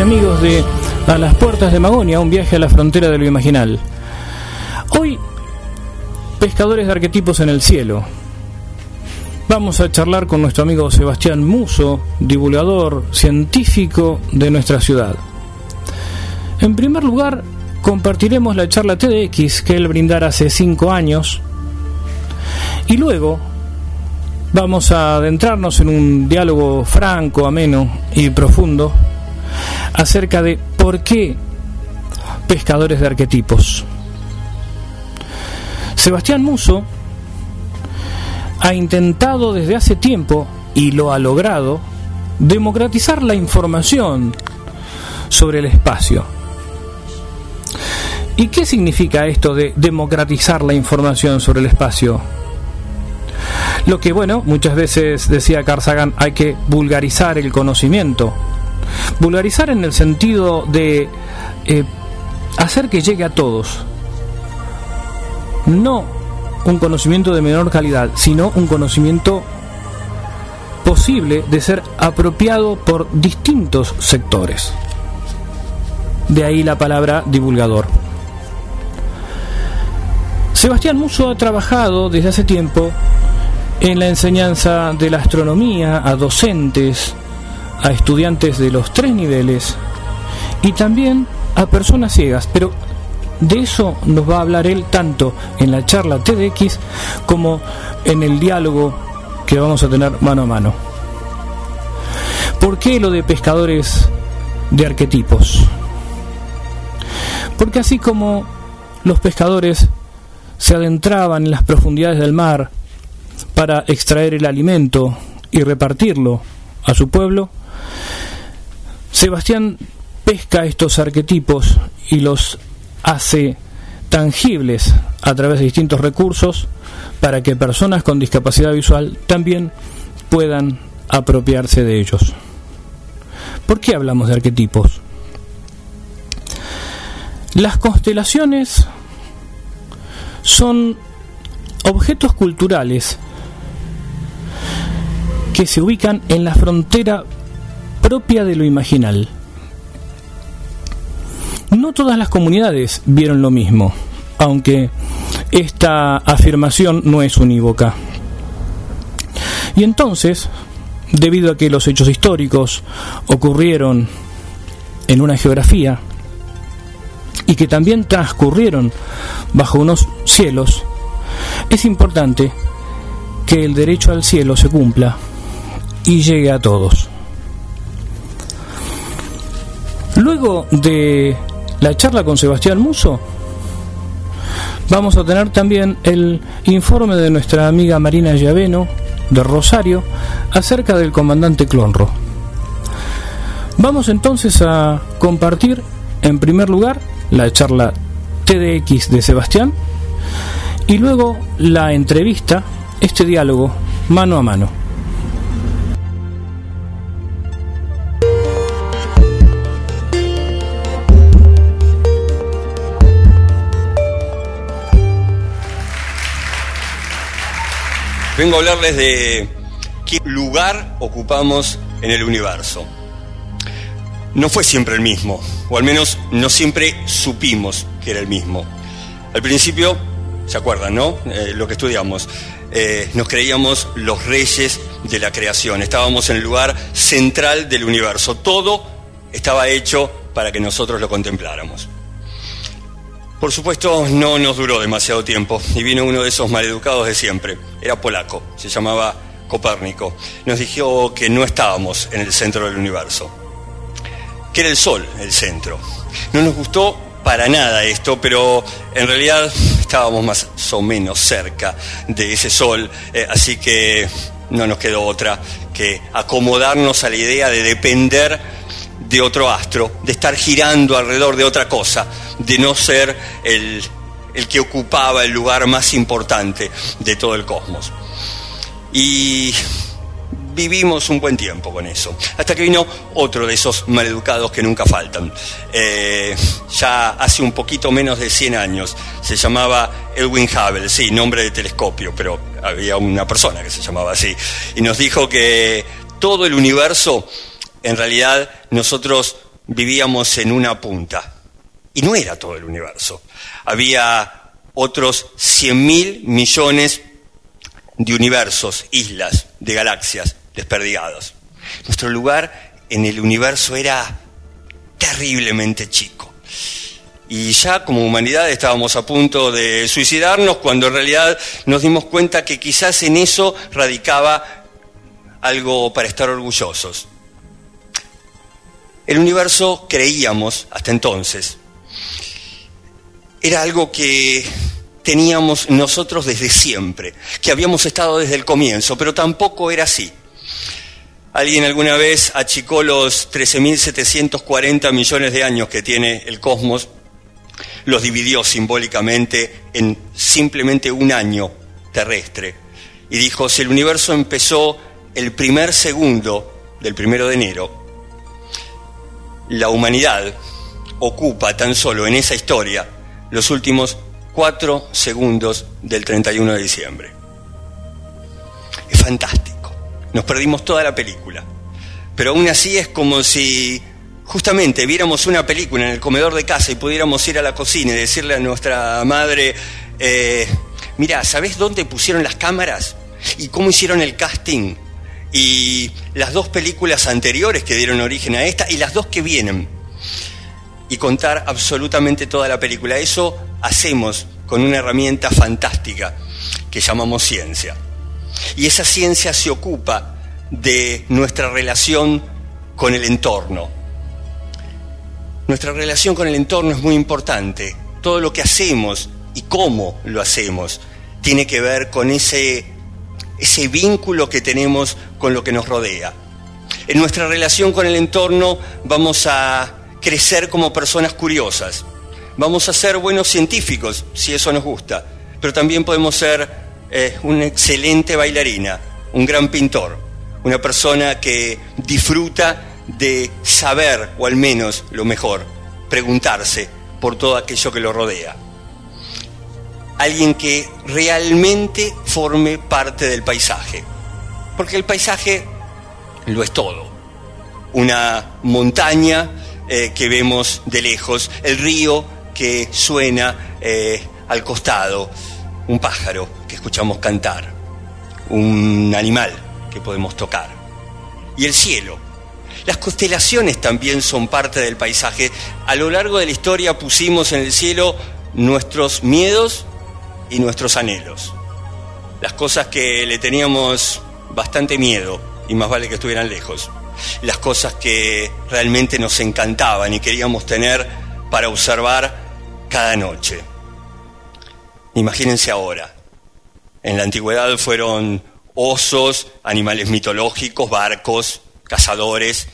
Amigos de A las Puertas de Magonia, un viaje a la frontera de lo imaginal. Hoy, pescadores de arquetipos en el cielo. Vamos a charlar con nuestro amigo Sebastián Muso, divulgador científico de nuestra ciudad. En primer lugar, compartiremos la charla TDX que él brindara hace cinco años. Y luego vamos a adentrarnos en un diálogo franco, ameno y profundo acerca de por qué pescadores de arquetipos. Sebastián Muso ha intentado desde hace tiempo, y lo ha logrado, democratizar la información sobre el espacio. ¿Y qué significa esto de democratizar la información sobre el espacio? Lo que, bueno, muchas veces decía Carl hay que vulgarizar el conocimiento. Vulgarizar en el sentido de eh, hacer que llegue a todos. No un conocimiento de menor calidad, sino un conocimiento posible de ser apropiado por distintos sectores. De ahí la palabra divulgador. Sebastián Muso ha trabajado desde hace tiempo en la enseñanza de la astronomía a docentes, a estudiantes de los tres niveles y también a personas ciegas, pero de eso nos va a hablar él tanto en la charla TDX como en el diálogo que vamos a tener mano a mano. ¿Por qué lo de pescadores de arquetipos? Porque así como los pescadores se adentraban en las profundidades del mar para extraer el alimento y repartirlo a su pueblo, Sebastián pesca estos arquetipos y los hace tangibles a través de distintos recursos para que personas con discapacidad visual también puedan apropiarse de ellos. ¿Por qué hablamos de arquetipos? Las constelaciones son objetos culturales que se ubican en la frontera propia de lo imaginal. No todas las comunidades vieron lo mismo, aunque esta afirmación no es unívoca. Y entonces, debido a que los hechos históricos ocurrieron en una geografía y que también transcurrieron bajo unos cielos, es importante que el derecho al cielo se cumpla y llegue a todos. Luego de la charla con Sebastián Muso, vamos a tener también el informe de nuestra amiga Marina Llaveno de Rosario acerca del comandante Clonro. Vamos entonces a compartir en primer lugar la charla TDX de Sebastián y luego la entrevista, este diálogo mano a mano. Vengo a hablarles de qué lugar ocupamos en el universo. No fue siempre el mismo, o al menos no siempre supimos que era el mismo. Al principio, ¿se acuerdan, no? Eh, lo que estudiamos. Eh, nos creíamos los reyes de la creación, estábamos en el lugar central del universo, todo estaba hecho para que nosotros lo contempláramos. Por supuesto, no nos duró demasiado tiempo y vino uno de esos maleducados de siempre. Era polaco, se llamaba Copérnico. Nos dijo que no estábamos en el centro del universo, que era el Sol el centro. No nos gustó para nada esto, pero en realidad estábamos más o menos cerca de ese Sol, eh, así que no nos quedó otra que acomodarnos a la idea de depender de otro astro, de estar girando alrededor de otra cosa, de no ser el, el que ocupaba el lugar más importante de todo el cosmos. Y vivimos un buen tiempo con eso, hasta que vino otro de esos maleducados que nunca faltan. Eh, ya hace un poquito menos de 100 años, se llamaba Edwin Hubble, sí, nombre de telescopio, pero había una persona que se llamaba así, y nos dijo que todo el universo en realidad nosotros vivíamos en una punta. Y no era todo el universo. Había otros 100 mil millones de universos, islas, de galaxias desperdigados. Nuestro lugar en el universo era terriblemente chico. Y ya como humanidad estábamos a punto de suicidarnos cuando en realidad nos dimos cuenta que quizás en eso radicaba algo para estar orgullosos. El universo, creíamos hasta entonces, era algo que teníamos nosotros desde siempre, que habíamos estado desde el comienzo, pero tampoco era así. Alguien alguna vez achicó los 13.740 millones de años que tiene el cosmos, los dividió simbólicamente en simplemente un año terrestre y dijo, si el universo empezó el primer segundo del primero de enero, la humanidad ocupa tan solo en esa historia los últimos cuatro segundos del 31 de diciembre. Es fantástico. Nos perdimos toda la película. Pero aún así es como si justamente viéramos una película en el comedor de casa y pudiéramos ir a la cocina y decirle a nuestra madre, eh, mira, ¿sabes dónde pusieron las cámaras? ¿Y cómo hicieron el casting? Y las dos películas anteriores que dieron origen a esta y las dos que vienen y contar absolutamente toda la película. Eso hacemos con una herramienta fantástica que llamamos ciencia. Y esa ciencia se ocupa de nuestra relación con el entorno. Nuestra relación con el entorno es muy importante. Todo lo que hacemos y cómo lo hacemos tiene que ver con ese ese vínculo que tenemos con lo que nos rodea. En nuestra relación con el entorno vamos a crecer como personas curiosas, vamos a ser buenos científicos, si eso nos gusta, pero también podemos ser eh, una excelente bailarina, un gran pintor, una persona que disfruta de saber, o al menos lo mejor, preguntarse por todo aquello que lo rodea alguien que realmente forme parte del paisaje. Porque el paisaje lo es todo. Una montaña eh, que vemos de lejos, el río que suena eh, al costado, un pájaro que escuchamos cantar, un animal que podemos tocar, y el cielo. Las constelaciones también son parte del paisaje. A lo largo de la historia pusimos en el cielo nuestros miedos y nuestros anhelos. Las cosas que le teníamos bastante miedo y más vale que estuvieran lejos. Las cosas que realmente nos encantaban y queríamos tener para observar cada noche. Imagínense ahora. En la antigüedad fueron osos, animales mitológicos, barcos, cazadores.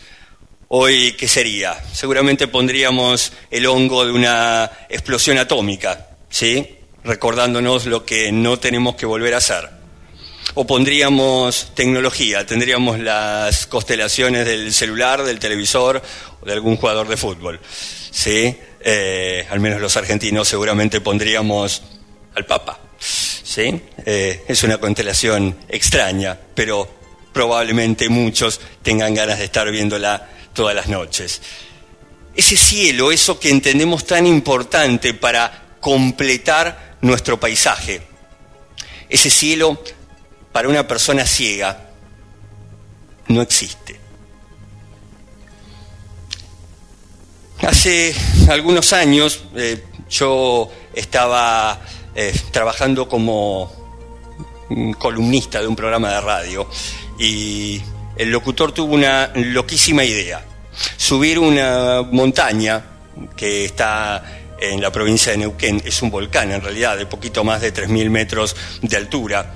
Hoy, ¿qué sería? Seguramente pondríamos el hongo de una explosión atómica, ¿sí? Recordándonos lo que no tenemos que volver a hacer. O pondríamos tecnología, tendríamos las constelaciones del celular, del televisor o de algún jugador de fútbol. ¿Sí? Eh, al menos los argentinos seguramente pondríamos al Papa. ¿sí? Eh, es una constelación extraña, pero probablemente muchos tengan ganas de estar viéndola todas las noches. Ese cielo, eso que entendemos tan importante para completar nuestro paisaje, ese cielo para una persona ciega no existe. Hace algunos años eh, yo estaba eh, trabajando como columnista de un programa de radio y el locutor tuvo una loquísima idea, subir una montaña que está en la provincia de Neuquén, es un volcán en realidad, de poquito más de 3.000 metros de altura,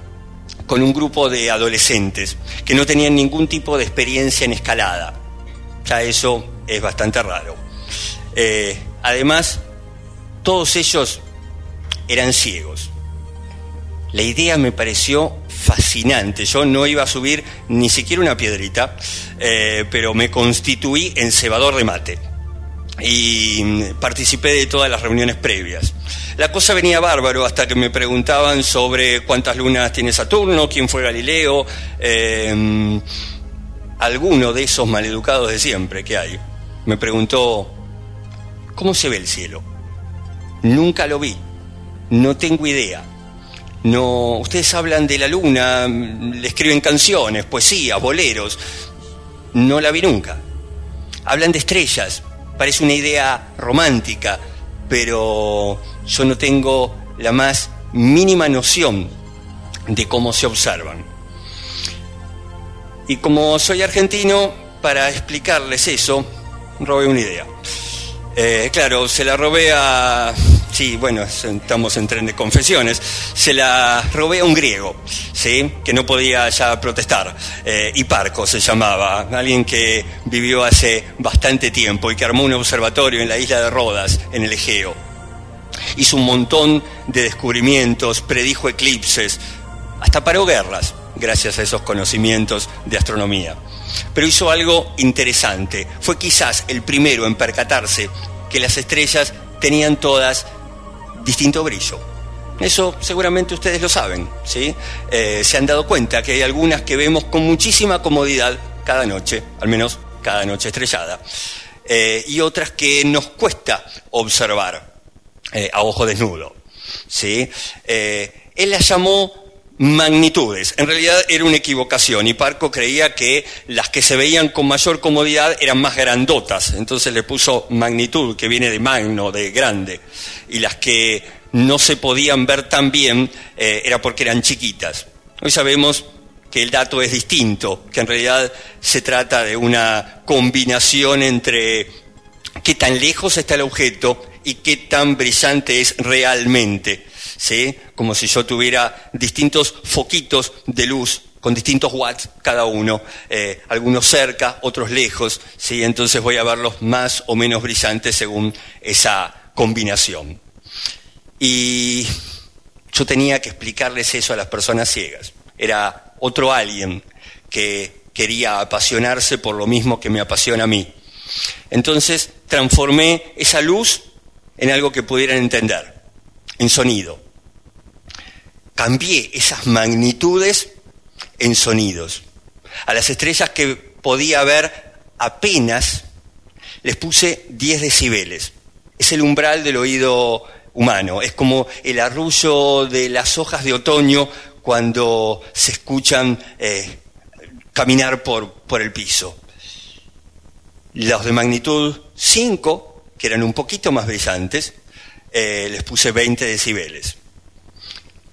con un grupo de adolescentes que no tenían ningún tipo de experiencia en escalada. Ya eso es bastante raro. Eh, además, todos ellos eran ciegos. La idea me pareció fascinante. Yo no iba a subir ni siquiera una piedrita, eh, pero me constituí en cebador de mate y participé de todas las reuniones previas. La cosa venía bárbaro hasta que me preguntaban sobre cuántas lunas tiene Saturno, quién fue Galileo, eh, alguno de esos maleducados de siempre que hay. Me preguntó, ¿cómo se ve el cielo? Nunca lo vi, no tengo idea. No, ustedes hablan de la luna, le escriben canciones, poesías, boleros. No la vi nunca. Hablan de estrellas, parece una idea romántica, pero yo no tengo la más mínima noción de cómo se observan. Y como soy argentino, para explicarles eso, robé una idea. Eh, claro, se la robé a sí, bueno, estamos en tren de confesiones, se la robé a un griego, ¿sí? que no podía ya protestar. Eh, Hiparco se llamaba, alguien que vivió hace bastante tiempo y que armó un observatorio en la isla de Rodas, en el Egeo. Hizo un montón de descubrimientos, predijo eclipses, hasta paró guerras, gracias a esos conocimientos de astronomía. Pero hizo algo interesante, fue quizás el primero en percatarse que las estrellas tenían todas distinto brillo. Eso seguramente ustedes lo saben, ¿sí? Eh, se han dado cuenta que hay algunas que vemos con muchísima comodidad cada noche, al menos cada noche estrellada, eh, y otras que nos cuesta observar eh, a ojo desnudo. ¿sí? él las llamó magnitudes. En realidad era una equivocación y Parco creía que las que se veían con mayor comodidad eran más grandotas, entonces le puso magnitud, que viene de magno, de grande, y las que no se podían ver tan bien eh, era porque eran chiquitas. Hoy sabemos que el dato es distinto, que en realidad se trata de una combinación entre qué tan lejos está el objeto y qué tan brillante es realmente. ¿Sí? como si yo tuviera distintos foquitos de luz con distintos watts cada uno, eh, algunos cerca, otros lejos, ¿sí? entonces voy a verlos más o menos brillantes según esa combinación. Y yo tenía que explicarles eso a las personas ciegas. Era otro alguien que quería apasionarse por lo mismo que me apasiona a mí. Entonces transformé esa luz en algo que pudieran entender, en sonido cambié esas magnitudes en sonidos. A las estrellas que podía ver apenas les puse 10 decibeles. Es el umbral del oído humano, es como el arrullo de las hojas de otoño cuando se escuchan eh, caminar por, por el piso. Los de magnitud 5, que eran un poquito más brillantes, eh, les puse 20 decibeles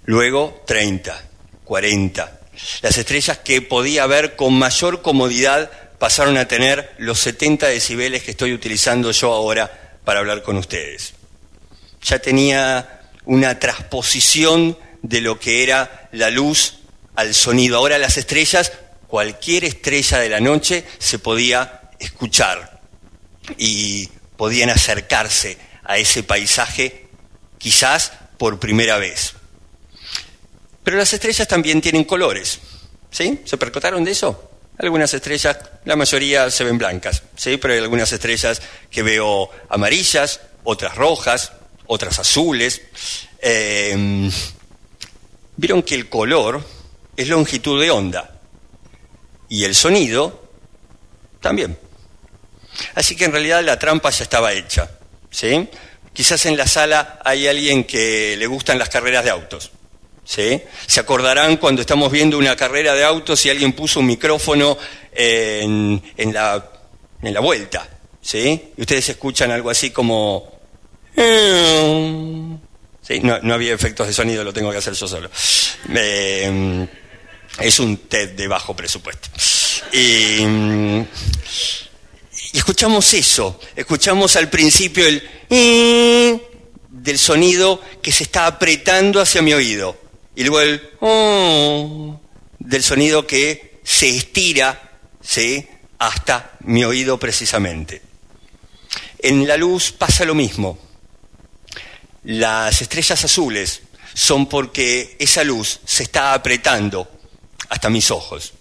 luego 30, 40. Las estrellas que podía ver con mayor comodidad pasaron a tener los 70 decibeles que estoy utilizando yo ahora para hablar con ustedes. Ya tenía una transposición de lo que era la luz al sonido. Ahora las estrellas, cualquier estrella de la noche se podía escuchar y podían acercarse a ese paisaje quizás por primera vez. Pero las estrellas también tienen colores. ¿Sí? ¿Se percataron de eso? Algunas estrellas, la mayoría se ven blancas, ¿sí? Pero hay algunas estrellas que veo amarillas, otras rojas, otras azules. Eh, vieron que el color es longitud de onda y el sonido también. Así que en realidad la trampa ya estaba hecha. ¿sí? Quizás en la sala hay alguien que le gustan las carreras de autos. ¿Sí? Se acordarán cuando estamos viendo una carrera de autos y alguien puso un micrófono en, en, la, en la vuelta. ¿sí? Y ustedes escuchan algo así como... Sí, no, no, había efectos de sonido, lo tengo que hacer yo solo. Eh, es un TED de bajo presupuesto. Y, y, escuchamos eso, escuchamos al principio el del sonido que se está apretando hacia mi oído. Y luego el oh, del sonido que se estira ¿sí? hasta mi oído precisamente. En la luz pasa lo mismo. Las estrellas azules son porque esa luz se está apretando hasta mis ojos.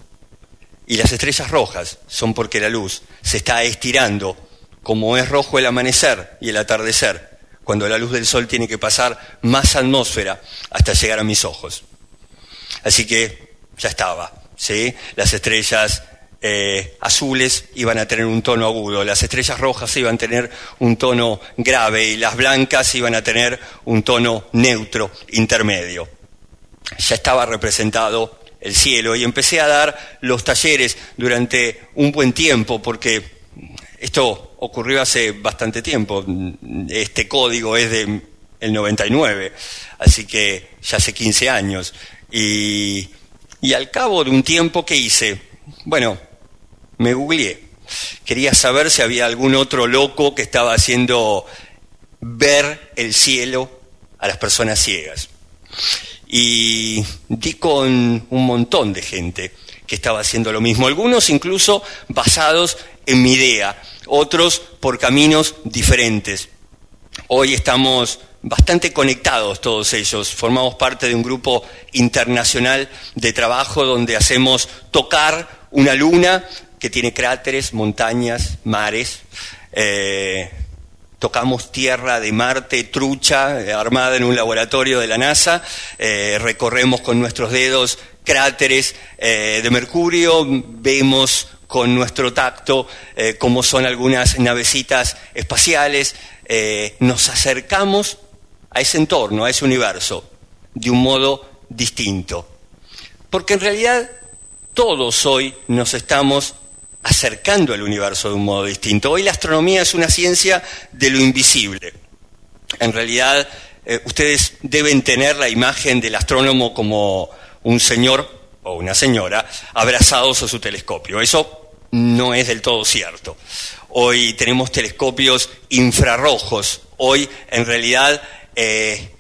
Y las estrellas rojas son porque la luz se está estirando, como es rojo el amanecer y el atardecer, cuando la luz del sol tiene que pasar más atmósfera hasta llegar a mis ojos. Así que ya estaba, ¿sí? Las estrellas eh, azules iban a tener un tono agudo, las estrellas rojas iban a tener un tono grave y las blancas iban a tener un tono neutro, intermedio. Ya estaba representado el cielo y empecé a dar los talleres durante un buen tiempo porque esto ocurrió hace bastante tiempo, este código es de el 99, así que ya hace 15 años. Y, y al cabo de un tiempo, ¿qué hice? Bueno, me googleé. Quería saber si había algún otro loco que estaba haciendo ver el cielo a las personas ciegas. Y di con un montón de gente que estaba haciendo lo mismo, algunos incluso basados en mi idea, otros por caminos diferentes. Hoy estamos bastante conectados todos ellos, formamos parte de un grupo internacional de trabajo donde hacemos tocar una luna que tiene cráteres, montañas, mares. Eh, tocamos tierra de Marte, trucha, eh, armada en un laboratorio de la NASA. Eh, recorremos con nuestros dedos cráteres de Mercurio. Vemos con nuestro tacto cómo son algunas navecitas espaciales. nos acercamos a ese entorno, a ese universo, de un modo distinto. Porque en realidad todos hoy nos estamos acercando al universo de un modo distinto. Hoy la astronomía es una ciencia de lo invisible. En realidad, eh, ustedes deben tener la imagen del astrónomo como un señor o una señora abrazados a su telescopio. Eso no es del todo cierto. Hoy tenemos telescopios infrarrojos. Hoy, en realidad, eh,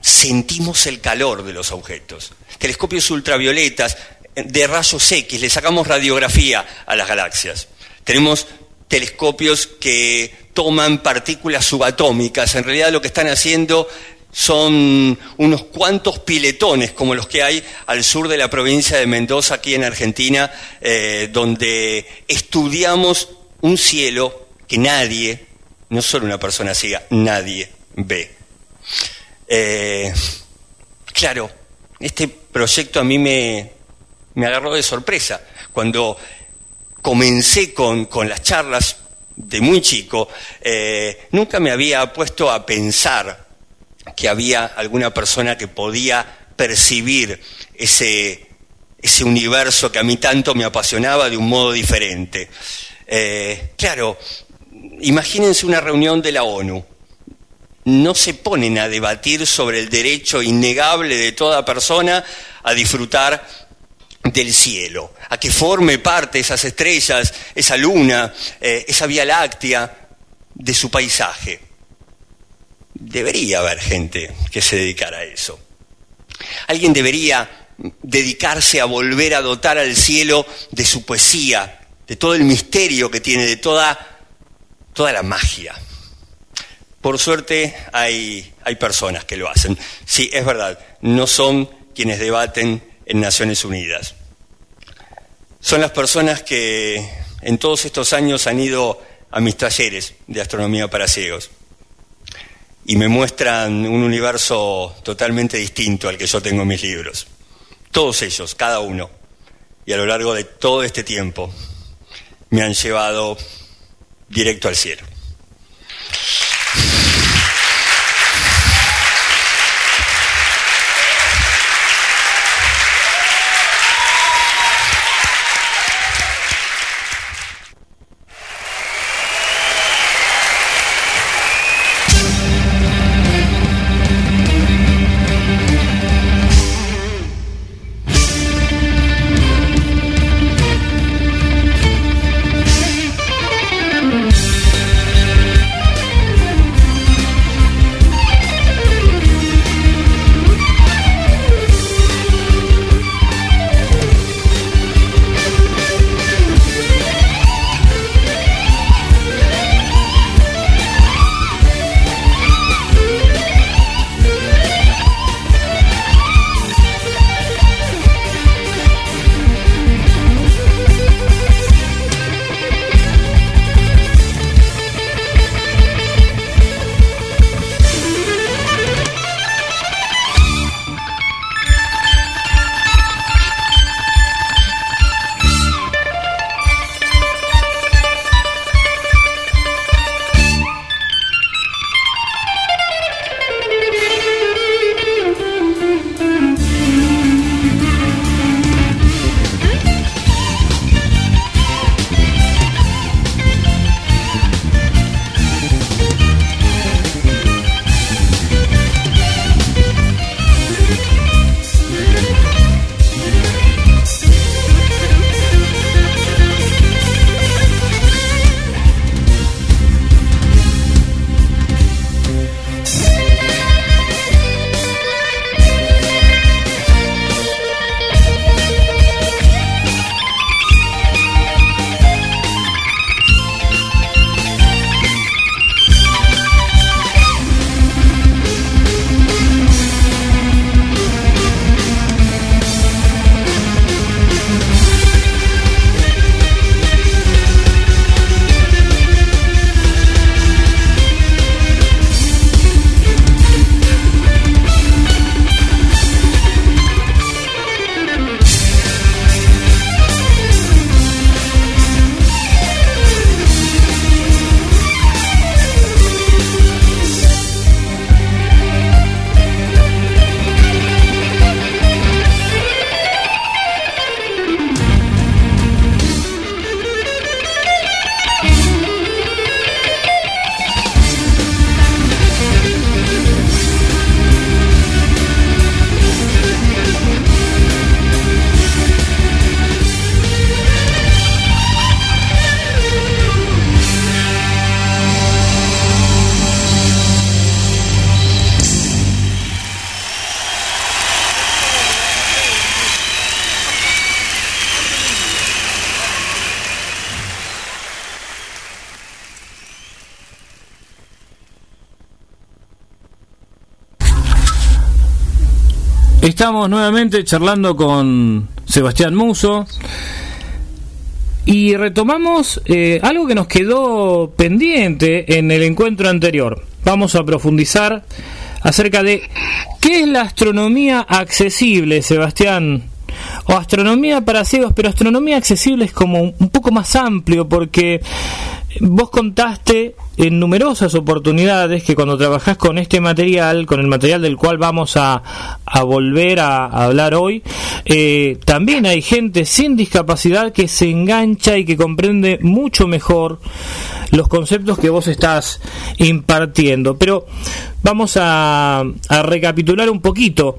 sentimos el calor de los objetos. Telescopios ultravioletas de rayos X, le sacamos radiografía a las galaxias. Tenemos telescopios que toman partículas subatómicas. En realidad lo que están haciendo son unos cuantos piletones como los que hay al sur de la provincia de Mendoza, aquí en Argentina, eh, donde estudiamos un cielo que nadie, no solo una persona ciega, nadie ve. Eh, claro, este proyecto a mí me, agarró de sorpresa. Cuando comencé con, las charlas de muy chico, eh, nunca me había puesto a pensar que había alguna persona que podía percibir ese, ese universo que a mí tanto me apasionaba de un modo diferente. Eh, claro, imagínense una reunión de la ONU. No se ponen a debatir sobre el derecho innegable de toda persona a disfrutar del cielo, a que forme parte esas estrellas, esa luna, eh, esa vía láctea de su paisaje. Debería haber gente que se dedicara a eso. Alguien debería dedicarse a volver a dotar al cielo de su poesía, de todo el misterio que tiene, de toda, toda la magia. Por suerte hay, hay personas que lo hacen. Sí, es verdad, no son quienes debaten en Naciones Unidas. Son las personas que en todos estos años han ido a mis talleres de astronomía para ciegos. Y me muestran un universo totalmente distinto al que yo tengo en mis libros. Todos ellos, cada uno. Y a lo largo de todo este tiempo me han llevado directo al cielo. Estamos nuevamente charlando con Sebastián Muso y retomamos eh, algo que nos quedó pendiente en el encuentro anterior. Vamos a profundizar acerca de qué es la astronomía accesible, Sebastián. O astronomía para ciegos, pero astronomía accesible es como un poco más amplio porque vos contaste en numerosas oportunidades que cuando trabajás con este material, con el material del cual vamos a, volver a, hablar hoy, eh, también hay gente sin discapacidad que se engancha y que comprende mucho mejor los conceptos que vos estás impartiendo. Pero vamos a, a recapitular un poquito.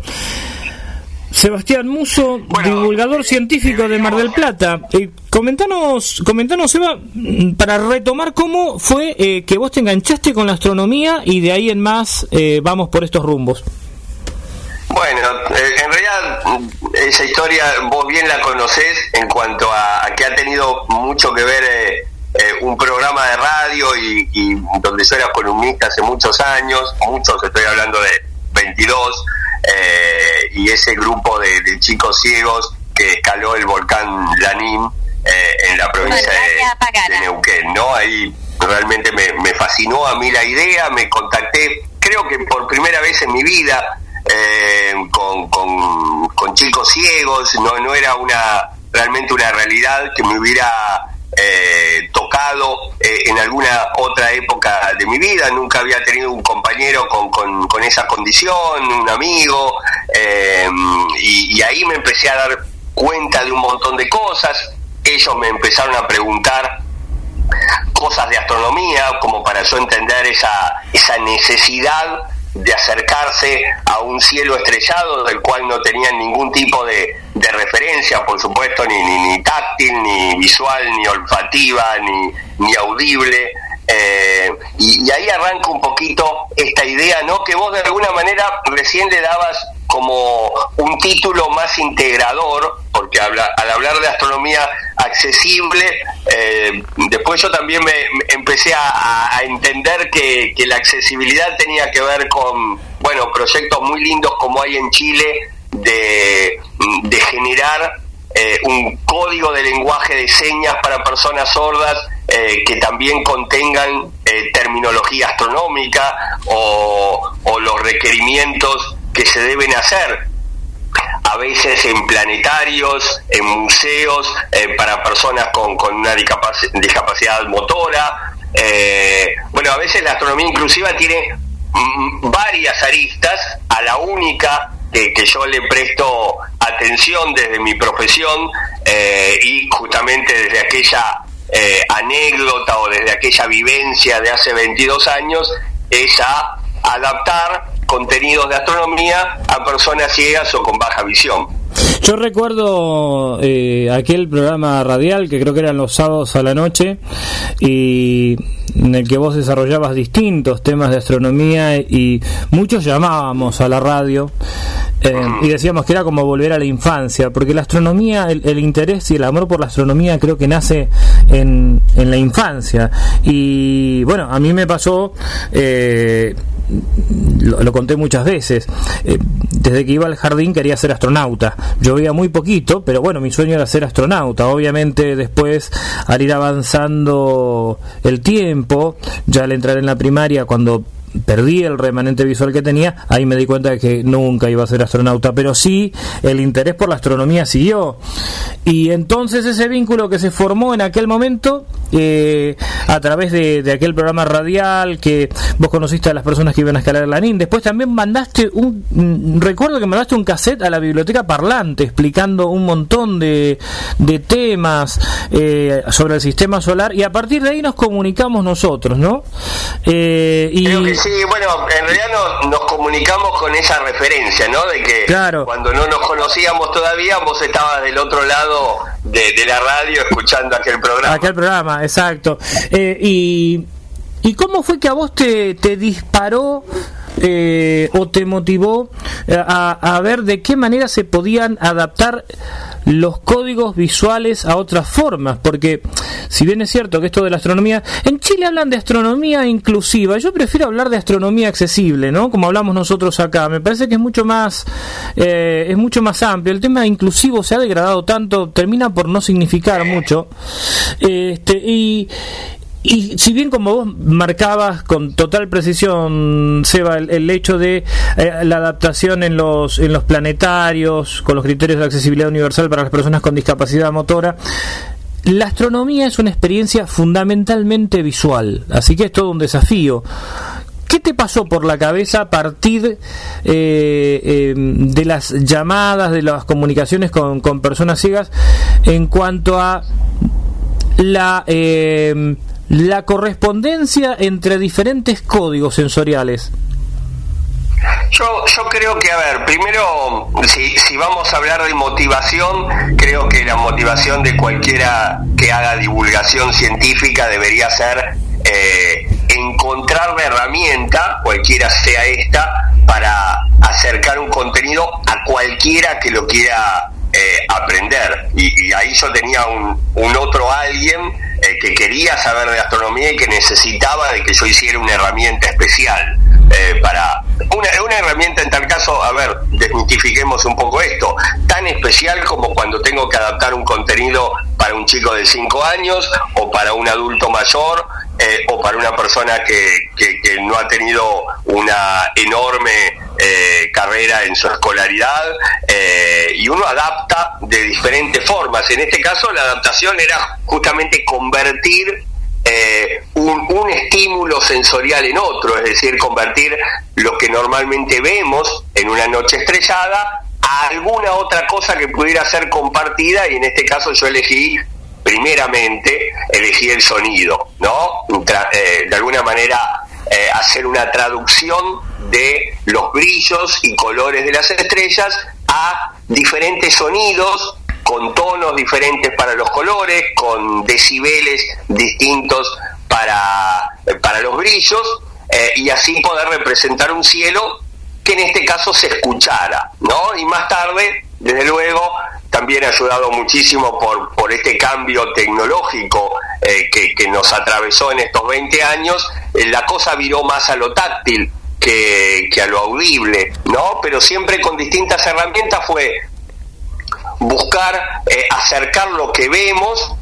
Sebastián Muso, divulgador científico de Mar del Plata. Eh, comentanos, comentanos, Seba, para retomar cómo fue eh, que vos te enganchaste con la astronomía y de ahí en más eh, vamos por estos rumbos. Bueno, en realidad esa historia vos bien la conocés en cuanto a, que ha tenido mucho que ver un programa de radio y, y donde yo era columnista hace muchos años, muchos, estoy hablando de 22 eh, y ese grupo de, chicos ciegos que escaló el volcán Lanín eh, en la provincia de, Neuquén, ¿no? Ahí realmente me, fascinó a mí la idea, me contacté, creo que por primera vez en mi vida, eh, con, con, chicos ciegos, no, no era una realmente una realidad que me hubiera eh, tocado eh, en alguna otra época de mi vida, nunca había tenido un compañero con, con, esa condición, un amigo, y, y ahí me empecé a dar cuenta de un montón de cosas, ellos me empezaron a preguntar cosas de astronomía, como para yo entender esa, esa necesidad de acercarse a un cielo estrellado del cual no tenían ningún tipo de, referencia, por supuesto, ni, ni, táctil, ni visual, ni olfativa, ni, ni audible. Eh, y, y, ahí arranca un poquito esta idea, ¿no? Que vos de alguna manera recién le dabas como un título más integrador, porque al hablar de astronomía accesible, eh, después yo también me, empecé a, entender que, la accesibilidad tenía que ver con, bueno, proyectos muy lindos como hay en Chile de, generar eh, un código de lenguaje de señas para personas sordas eh, que también contengan terminología astronómica o los requerimientos que se deben hacer a veces en planetarios, en museos, eh, para personas con, con una discapacidad motora. Eh, bueno, a veces la astronomía inclusiva tiene mm, varias aristas, a la única que, que, yo le presto atención desde mi profesión eh, y justamente desde aquella anécdota o desde aquella vivencia de hace 22 años es a adaptar contenidos de astronomía a personas ciegas o con baja visión. Yo recuerdo eh, aquel programa radial que creo que eran los sábados a la noche y en el que vos desarrollabas distintos temas de astronomía y muchos llamábamos a la radio eh, y decíamos que era como volver a la infancia, porque la astronomía, el, interés y el amor por la astronomía creo que nace en, en la infancia. Y bueno, a mí me pasó eh, lo, conté muchas veces, eh, desde que iba al jardín quería ser astronauta. Yo veía muy poquito, pero bueno, mi sueño era ser astronauta. Obviamente después, al ir avanzando el tiempo, ya al entrar en la primaria, cuando perdí el remanente visual que tenía, ahí me di cuenta de que nunca iba a ser astronauta, pero sí el interés por la astronomía siguió. Y entonces ese vínculo que se formó en aquel momento, eh, a través de, aquel programa radial que vos conociste a las personas que iban a escalar la NIN, después también mandaste un, mm, recuerdo que mandaste un cassette a la biblioteca parlante explicando un montón de, de temas eh, sobre el sistema solar y a partir de ahí nos comunicamos nosotros, ¿no? Eh, y... Sí, bueno, en realidad nos, comunicamos con esa referencia, ¿no? De que cuando no nos conocíamos todavía, vos estabas del otro lado de, la radio escuchando aquel programa. Aquel programa, exacto. Eh, y, ¿Y cómo fue que a vos te, te disparó eh, o te motivó eh, a, ver de qué manera se podían adaptar los códigos visuales a otras formas, porque si bien es cierto que esto de la astronomía, en Chile hablan de astronomía inclusiva, yo prefiero hablar de astronomía accesible, ¿no? Como hablamos nosotros acá, me parece que es mucho más, eh, es mucho más amplio, el tema inclusivo se ha degradado tanto, termina por no significar mucho, este, y, y si bien como vos marcabas con total precisión, Seba, el, hecho de eh, la adaptación en los, en los planetarios, con los criterios de accesibilidad universal para las personas con discapacidad motora, la astronomía es una experiencia fundamentalmente visual, así que es todo un desafío. ¿Qué te pasó por la cabeza a partir eh, eh, de las llamadas, de las comunicaciones con, con personas ciegas en cuanto a la la correspondencia entre diferentes códigos sensoriales? Yo, yo creo que, a ver, primero, si, si vamos a hablar de motivación, creo que la motivación de cualquiera que haga divulgación científica debería ser eh, encontrar la herramienta, cualquiera sea esta, para acercar un contenido a cualquiera que lo quiera eh, aprender. Y, ahí yo tenía un, un otro alguien eh, que quería saber de astronomía y que necesitaba de que yo hiciera una herramienta especial eh, para una, una herramienta en tal caso, a ver, desmitifiquemos un poco esto, tan especial como cuando tengo que adaptar un contenido para un chico de 5 años o para un adulto mayor eh, o para una persona que, no ha tenido una enorme eh, carrera en su escolaridad eh, y uno adapta de diferentes formas. En este caso la adaptación era justamente convertir un, un, estímulo sensorial en otro, es decir, convertir lo que normalmente vemos en una noche estrellada a alguna otra cosa que pudiera ser compartida y en este caso yo elegí primeramente elegí el sonido, ¿no? Eh, de alguna manera eh, hacer una traducción de los brillos y colores de las estrellas a diferentes sonidos con tonos diferentes para los colores, con decibeles distintos para, para los brillos, eh, y así poder representar un cielo que en este caso se escuchara, ¿no? Y más tarde, desde luego, también ayudado muchísimo por, por este cambio tecnológico eh, que, nos atravesó en estos 20 años, eh, la cosa viró más a lo táctil que, a lo audible, ¿no? Pero siempre con distintas herramientas fue buscar eh, acercar lo que vemos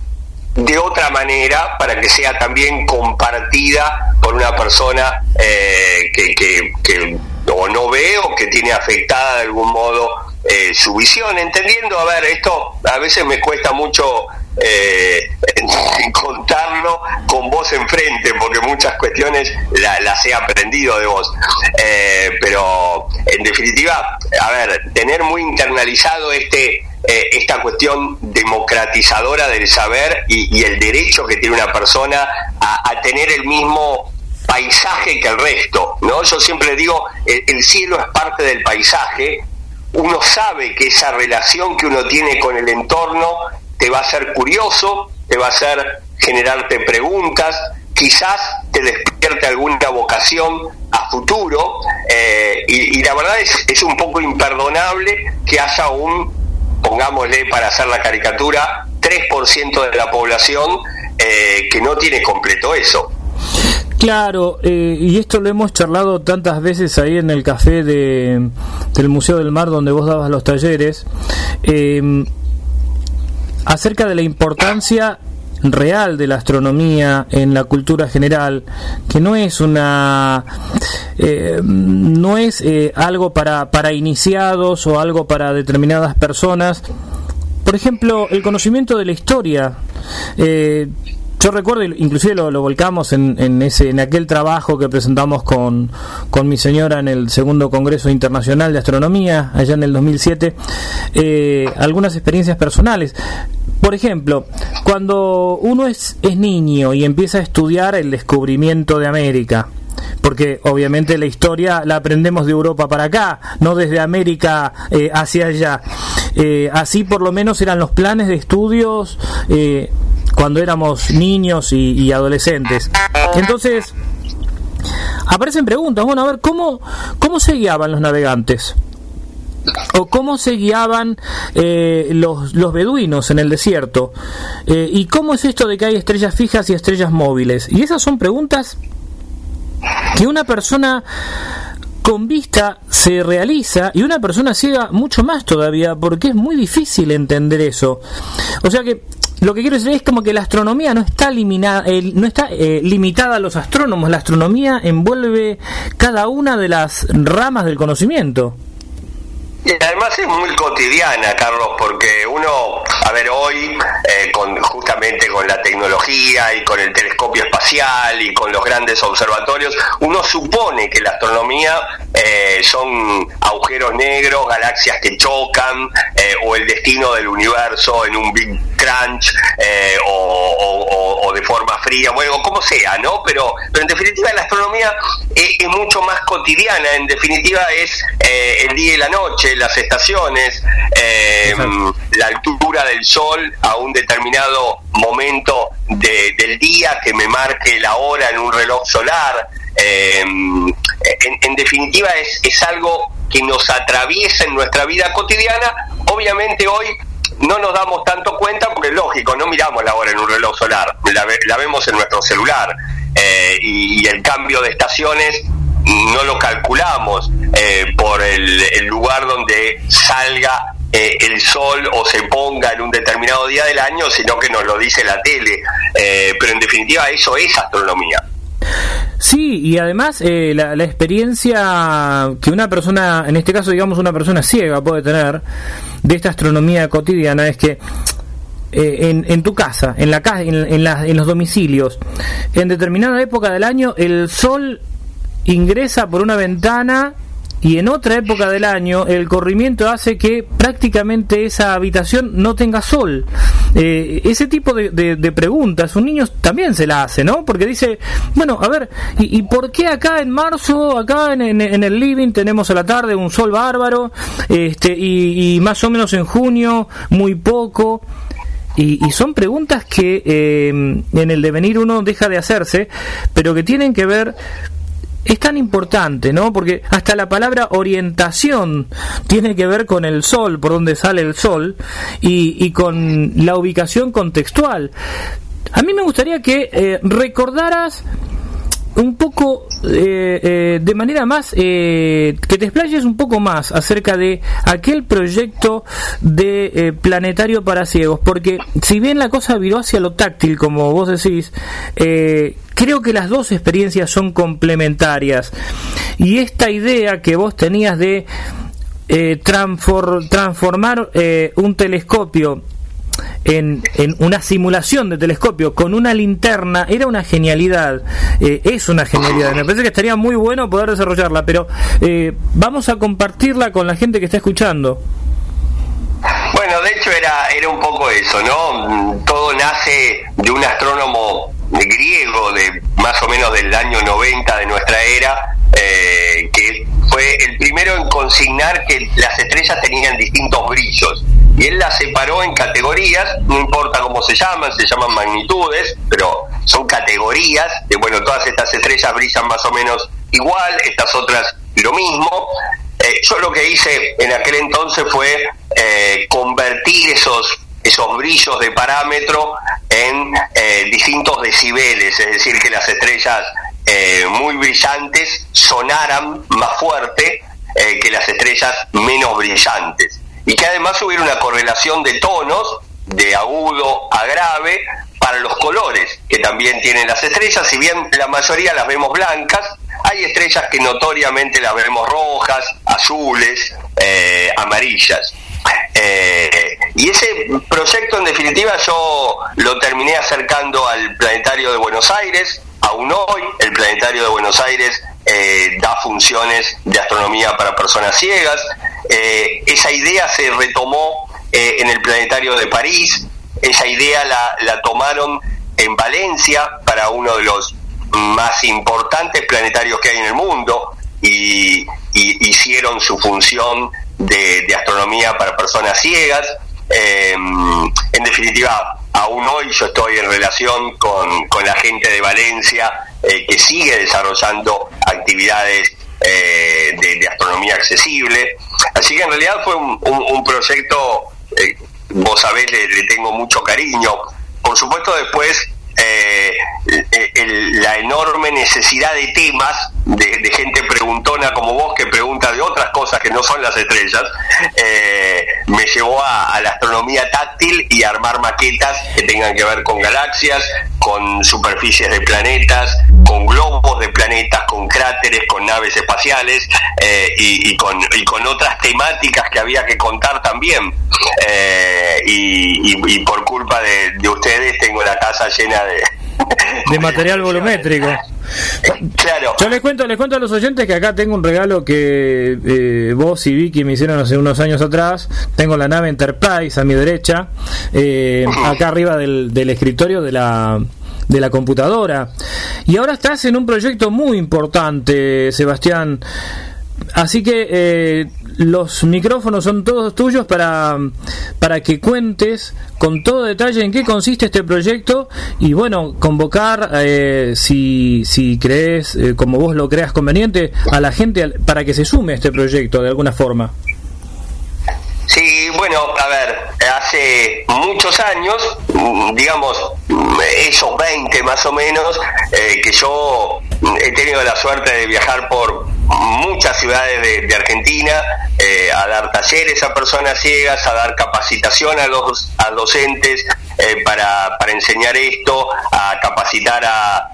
de otra manera para que sea también compartida por una persona que, que, que o no ve o que tiene afectada de algún modo eh, su visión, entendiendo, a ver, esto a veces me cuesta mucho eh, contarlo con vos enfrente, porque muchas cuestiones las he aprendido de vos. Eh, pero en definitiva, a ver, tener muy internalizado este esta cuestión democratizadora del saber y, el derecho que tiene una persona a, tener el mismo paisaje que el resto, ¿no? Yo siempre digo, el cielo es parte del paisaje uno sabe que esa relación que uno tiene con el entorno te va a hacer curioso, te va a hacer generarte preguntas, quizás te despierte alguna vocación a futuro, eh, y, la verdad es, es un poco imperdonable que haya un, pongámosle para hacer la caricatura, 3% de la población eh, que no tiene completo eso. Claro, eh, y esto lo hemos charlado tantas veces ahí en el café de, del Museo del Mar donde vos dabas los talleres, eh, acerca de la importancia real de la astronomía en la cultura general, que no es una eh, no es algo para, para iniciados o algo para determinadas personas. Por ejemplo, el conocimiento de la historia. Yo recuerdo, inclusive lo, volcamos en, ese, en aquel trabajo que presentamos con, mi señora en el segundo Congreso Internacional de Astronomía, allá en el 2007, eh, algunas experiencias personales. Por ejemplo, cuando uno es, es niño y empieza a estudiar el descubrimiento de América, porque obviamente la historia la aprendemos de Europa para acá, no desde América eh, hacia allá. Eh, así por lo menos eran los planes de estudios eh, cuando éramos niños y, adolescentes. Entonces, aparecen preguntas, bueno, a ver, ¿cómo, cómo se guiaban los navegantes? o cómo se guiaban eh, los, beduinos en el desierto eh, y cómo es esto de que hay estrellas fijas y estrellas móviles y esas son preguntas que una persona con vista se realiza y una persona ciega mucho más todavía porque es muy difícil entender eso o sea que lo que quiero decir es como que la astronomía no está, eliminada, eh, no está eh, limitada a los astrónomos, la astronomía envuelve cada una de las ramas del conocimiento. Y además es muy cotidiana, Carlos, porque uno, a ver, hoy, eh, con, justamente con la tecnología y con el telescopio espacial y con los grandes observatorios, uno supone que la astronomía eh, son agujeros negros, galaxias que chocan, eh, o el destino del universo en un Big Crunch, o, de forma fría, bueno, como sea, ¿no? Pero, pero en definitiva la astronomía es, es mucho más cotidiana, en definitiva es el día y la noche las estaciones, eh, la altura del sol a un determinado momento del día que me marque la hora en un reloj solar. Eh, en, definitiva es, es algo que nos atraviesa en nuestra vida cotidiana. Obviamente hoy no nos damos tanto cuenta porque lógico, no miramos la hora en un reloj solar, la, vemos en nuestro celular eh, y, el cambio de estaciones no lo calculamos eh, por el, lugar donde salga eh, el sol o se ponga en un determinado día del año, sino que nos lo dice la tele. Eh, pero en definitiva eso es astronomía. Sí, y además eh, la, experiencia que una persona, en este caso digamos una persona ciega puede tener de esta astronomía cotidiana es que en, en, tu casa, en la en, en, en los domicilios, en determinada época del año el sol ingresa por una ventana y en otra época del año el corrimiento hace que prácticamente esa habitación no tenga sol. Eh, ese tipo de, de, preguntas un niño también se la hace, ¿no? Porque dice, bueno, a ver, ¿y, por qué acá en marzo, acá en, el living tenemos a la tarde un sol bárbaro este, y, más o menos en junio muy poco? Y, y, son preguntas que eh, en el devenir uno deja de hacerse, pero que tienen que ver es tan importante, ¿no? Porque hasta la palabra orientación tiene que ver con el sol, por donde sale el sol, y, con la ubicación contextual. A mí me gustaría que eh, recordaras un poco eh, eh, de manera más que te explayes un poco más acerca de aquel proyecto de planetario para ciegos porque si bien la cosa viró hacia lo táctil como vos decís creo que las dos experiencias son complementarias. Y esta idea que vos tenías de eh, transformar eh, un telescopio en, una simulación de telescopio con una linterna era una genialidad, eh, es una genialidad. Me parece que estaría muy bueno poder desarrollarla, pero vamos a compartirla con la gente que está escuchando. Bueno, de hecho era, era un poco eso, ¿no? Todo nace de un astrónomo griego de más o menos del año 90 de nuestra era, eh, que fue el primero en consignar que las estrellas tenían distintos brillos. Y él las separó en categorías, no importa cómo se llaman, se llaman magnitudes, pero son categorías de, bueno, todas estas estrellas brillan más o menos igual, estas otras lo mismo. Eh, yo lo que hice en aquel entonces fue eh, convertir esos esos brillos de parámetro en eh, distintos decibeles, es decir, que las estrellas muy brillantes sonaran más fuerte que las estrellas menos brillantes. Y que además hubiera una correlación de tonos, de agudo a grave, para los colores que también tienen las estrellas, si bien la mayoría las vemos blancas, hay estrellas que notoriamente las vemos rojas, azules, amarillas. Eh, y ese proyecto en definitiva yo lo terminé acercando al Planetario de Buenos Aires, aún hoy el Planetario de Buenos Aires eh, da funciones de astronomía para personas ciegas, eh, esa idea se retomó en el Planetario de París, esa idea la, la tomaron en Valencia para uno de los más importantes planetarios que hay en el mundo y, hicieron su función de, astronomía para personas ciegas. En definitiva, aún hoy yo estoy en relación con, la gente de Valencia eh, que sigue desarrollando actividades eh, de, astronomía accesible. Así que en realidad fue un, proyecto, eh, vos sabés, le, tengo mucho cariño. Por supuesto, después la enorme necesidad de temas de, gente preguntona como vos que pregunta de otras cosas que no son las estrellas, eh, me llevó a, la astronomía táctil y a armar maquetas que tengan que ver con galaxias, con superficies de planetas, con globos de planetas, con cráteres, con naves espaciales eh, y, con, y con otras temáticas que había que contar también. Eh, y, por culpa de ustedes tengo la casa llena de, de material volumétrico. Claro. Yo les cuento, les cuento a los oyentes que acá tengo un regalo que eh, vos y Vicky me hicieron hace unos años atrás. Tengo la nave Enterprise a mi derecha, eh, acá arriba del, del escritorio de la de la computadora. Y ahora estás en un proyecto muy importante, Sebastián. Así que eh, los micrófonos son todos tuyos para, para que cuentes con todo detalle en qué consiste este proyecto y bueno, convocar eh, si, si crees, eh, como vos lo creas conveniente, a la gente para que se sume a este proyecto de alguna forma. Sí, bueno, a ver, hace muchos años, digamos, esos 20 más o menos, que yo he tenido la suerte de viajar por muchas ciudades de, Argentina eh, a dar talleres a personas ciegas, a dar capacitación a los docentes eh, para, enseñar esto, a capacitar a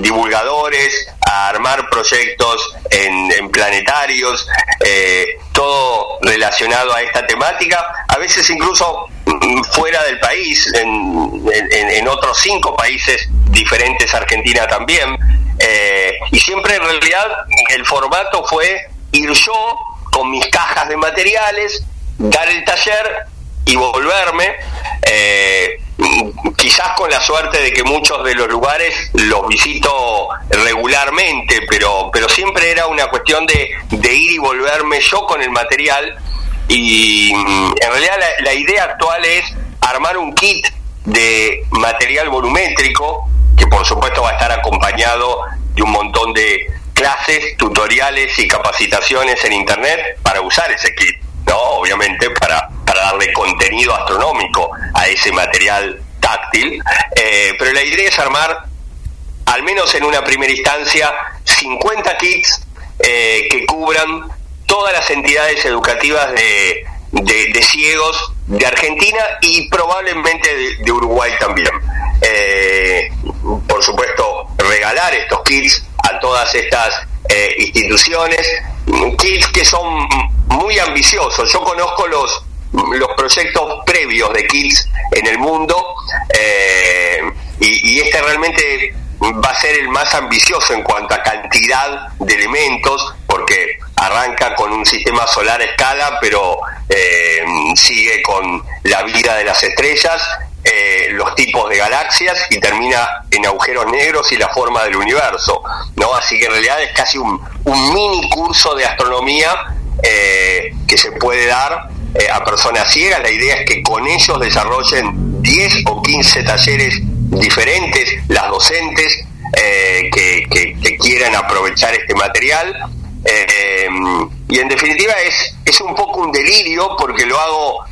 divulgadores, a armar proyectos en, planetarios, eh, todo relacionado a esta temática, a veces incluso mm, fuera del país, en, en otros cinco países diferentes, Argentina también, eh, y siempre en realidad el formato fue ir yo con mis cajas de materiales, dar el taller y volverme. Eh, quizás con la suerte de que muchos de los lugares los visito regularmente, pero, pero siempre era una cuestión de, ir y volverme yo con el material. Y mm, en realidad la idea actual es armar un kit de material volumétrico que por supuesto va a estar acompañado de un montón de clases, tutoriales y capacitaciones en Internet para usar ese kit, ¿no? Obviamente para, para darle contenido astronómico a ese material táctil, eh, pero la idea es armar, al menos en una primera instancia, 50 kits eh, que cubran todas las entidades educativas de, de, ciegos de Argentina y probablemente de, Uruguay también. Eh, por supuesto, regalar estos kits a todas estas eh, instituciones, kits que son muy ambiciosos. Yo conozco los, los proyectos previos de kits en el mundo eh, y, y este realmente va a ser el más ambicioso en cuanto a cantidad de elementos, porque arranca con un sistema solar a escala, pero eh, sigue con la vida de las estrellas, eh, los tipos de galaxias y termina en agujeros negros y la forma del universo. ¿no? Así que en realidad es casi un, mini curso de astronomía eh, que se puede dar a personas ciegas. La idea es que con ellos desarrollen 10 o 15 talleres diferentes, las docentes que, que, quieran aprovechar este material eh, y en definitiva es, es un poco un delirio porque lo hago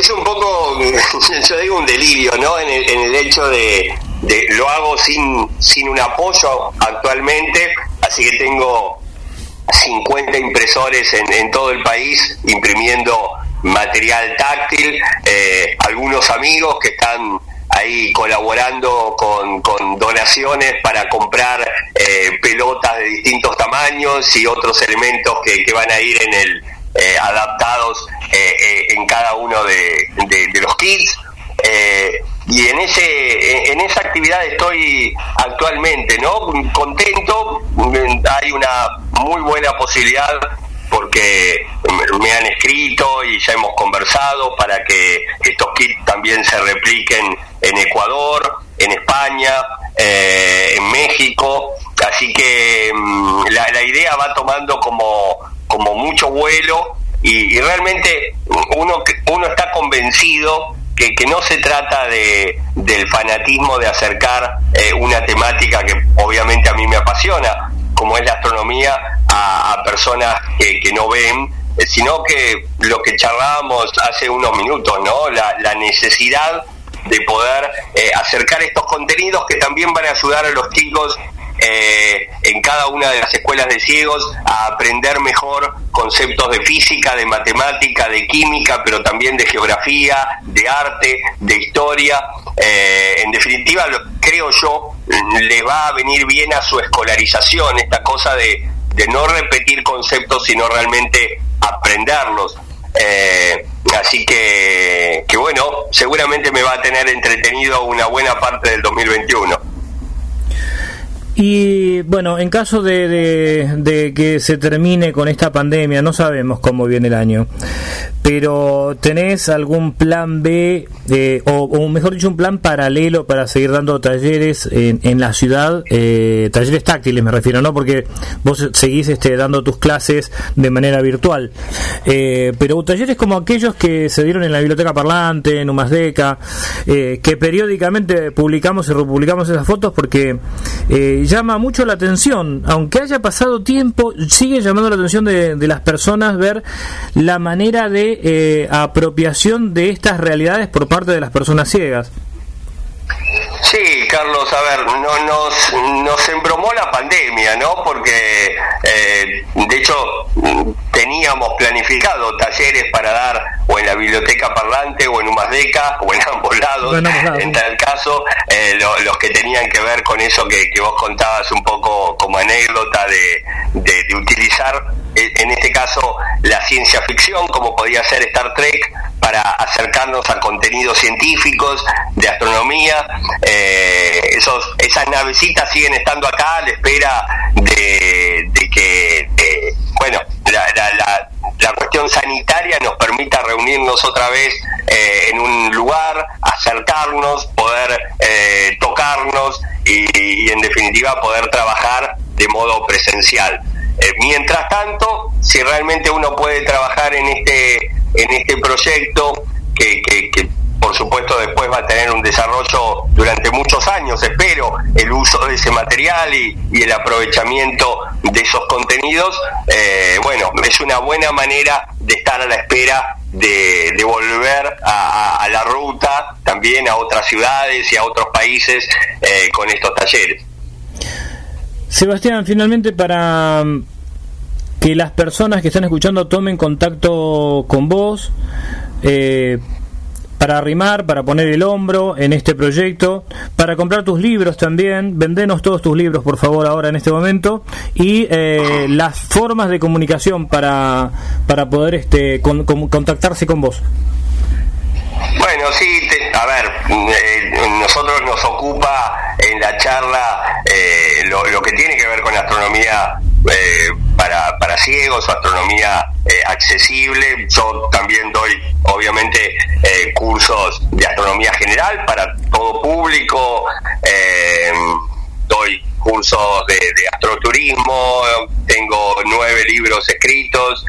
es un poco, yo digo un delirio, ¿no? En el, en el hecho de, lo hago sin, sin un apoyo actualmente, así que tengo 50 impresores en, en todo el país imprimiendo material táctil, eh, algunos amigos que están ahí colaborando con, donaciones para comprar eh, pelotas de distintos tamaños y otros elementos que, van a ir en el eh, adaptados eh, en cada uno de, los kits. y en ese en esa actividad estoy actualmente, ¿no? Contento, hay una muy buena posibilidad porque me han escrito y ya hemos conversado para que estos kits también se repliquen en Ecuador, en España, eh, en México, así que mm, la, idea va tomando como, como mucho vuelo y, realmente uno, uno está convencido que, que, no se trata de, del fanatismo de acercar eh, una temática que obviamente a mí me apasiona, como es la astronomía, a, personas que, que, no ven, eh, sino que lo que charlábamos hace unos minutos, ¿no? La, la necesidad de poder eh, acercar estos contenidos que también van a ayudar a los chicos eh, en cada una de las escuelas de ciegos a aprender mejor conceptos de física, de matemática, de química, pero también de geografía, de arte, de historia. Eh, en definitiva, creo yo, le va a venir bien a su escolarización esta cosa de, no repetir conceptos, sino realmente aprenderlos. Eh, así que bueno, seguramente me va a tener entretenido una buena parte del 2021. Y bueno, en caso de, de, que se termine con esta pandemia, no sabemos cómo viene el año, pero ¿tenés algún plan B, eh, o, mejor dicho, un plan paralelo para seguir dando talleres en, en la ciudad? Eh, talleres táctiles me refiero, ¿no? Porque vos seguís este, dando tus clases de manera virtual, eh, pero talleres como aquellos que se dieron en la Biblioteca Parlante, en Umasdeca, que periódicamente publicamos y republicamos esas fotos porque llama mucho la atención, aunque haya pasado tiempo, sigue llamando la atención de, las personas ver la manera de eh, apropiación de estas realidades por parte de las personas ciegas. Sí, Carlos, a ver, no, nos, nos embromó la pandemia, ¿no? Porque, eh, de hecho, teníamos planificado talleres para dar o en la biblioteca parlante o en Humasdeca o en ambos lados, en tal caso, eh, los que tenían que ver con eso que, vos contabas un poco como anécdota de, de utilizar eh, en este caso la ciencia ficción, como podía ser Star Trek, para acercarnos a contenidos científicos, de astronomía. Eh, esos, esas navecitas siguen estando acá a la espera de, que, bueno, la, cuestión sanitaria nos permita reunirnos otra vez eh, en un lugar, acercarnos, poder tocarnos y en definitiva poder trabajar de modo presencial. Eh, mientras tanto, si realmente uno puede trabajar en este, en este proyecto, que, que, por supuesto después va a tener un desarrollo durante muchos años, espero, el uso de ese material y, el aprovechamiento de esos contenidos, eh, bueno, es una buena manera de estar a la espera de, volver a, la ruta también a otras ciudades y a otros países eh, con estos talleres. Sebastián, finalmente para mm, que las personas que están escuchando tomen contacto con vos, eh, para arrimar, para poner el hombro en este proyecto, para comprar tus libros también, vendenos todos tus libros por favor ahora en este momento y eh, las formas de comunicación para, para poder este, contactarse con vos. Bueno, sí, a ver, eh, nosotros nos ocupa en la charla eh, lo, que tiene que ver con la astronomía eh, para, para ciegos, astronomía accesible. Yo también doy, obviamente, cursos de astronomía general para todo público. doy cursos de, de, astroturismo, tengo nueve libros escritos.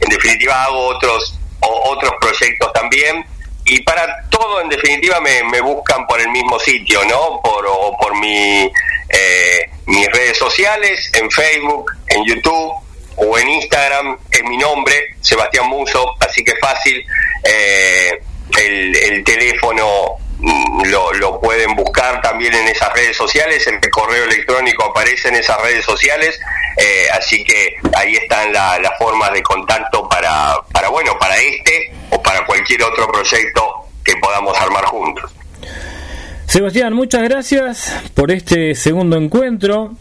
en definitiva hago otros otros proyectos también. Y para todo, en definitiva, me, me buscan por el mismo sitio, ¿no? Por, o por mi, eh, mis redes sociales, en Facebook, en YouTube o en Instagram, es mi nombre, Sebastián Muso, así que fácil. Eh, el, el teléfono Mm, lo, lo, pueden buscar también en esas redes sociales, el correo electrónico aparece en esas redes sociales, eh, así que ahí están las formas de contacto para, para, bueno, para este o para cualquier otro proyecto que podamos armar juntos. Sebastián, muchas gracias por este segundo encuentro.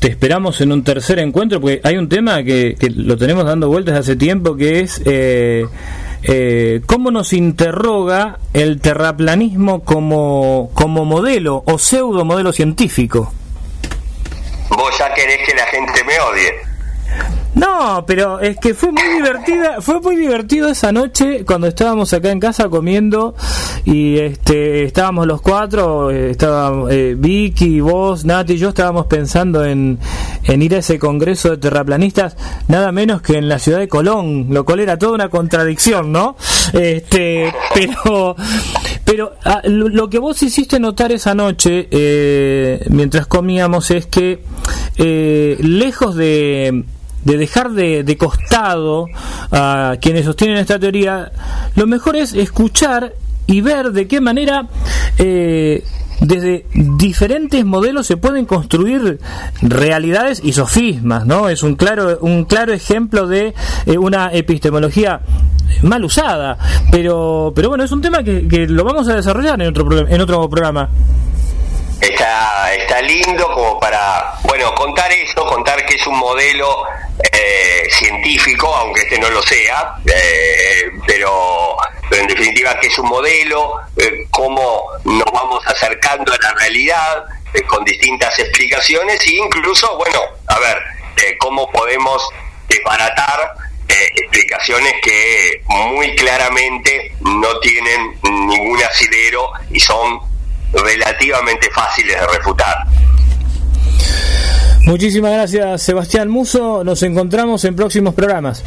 Te esperamos en un tercer encuentro, porque hay un tema que, lo tenemos dando vueltas hace tiempo, que es... Eh, eh, ¿cómo nos interroga el terraplanismo como, como modelo o pseudo modelo científico? Vos ya querés que la gente me odie. No, pero es que fue muy divertida, fue muy divertido esa noche cuando estábamos acá en casa comiendo y este estábamos los cuatro, eh, estaba eh, Vicky, vos, Nati y yo estábamos pensando en, en ir a ese congreso de terraplanistas, nada menos que en la ciudad de Colón, lo cual era toda una contradicción, ¿no? Este, pero pero ah, lo que vos hiciste notar esa noche eh, mientras comíamos es que lejos de de dejar de, costado a quienes sostienen esta teoría, lo mejor es escuchar y ver de qué manera eh, desde diferentes modelos se pueden construir realidades y sofismas, ¿no? Es un claro, un claro ejemplo de eh, una epistemología mal usada, pero, pero bueno, es un tema que, que lo vamos a desarrollar en otro, en otro programa está, está lindo como para, bueno, contar eso, contar que es un modelo eh, científico, aunque este no lo sea, eh, pero, pero, en definitiva que es un modelo, eh, cómo nos vamos acercando a la realidad con distintas explicaciones e incluso, bueno, a ver, cómo podemos desbaratar explicaciones que muy claramente no tienen ningún asidero y son relativamente fáciles de refutar. Muchísimas gracias Sebastián Muso, nos encontramos en próximos programas.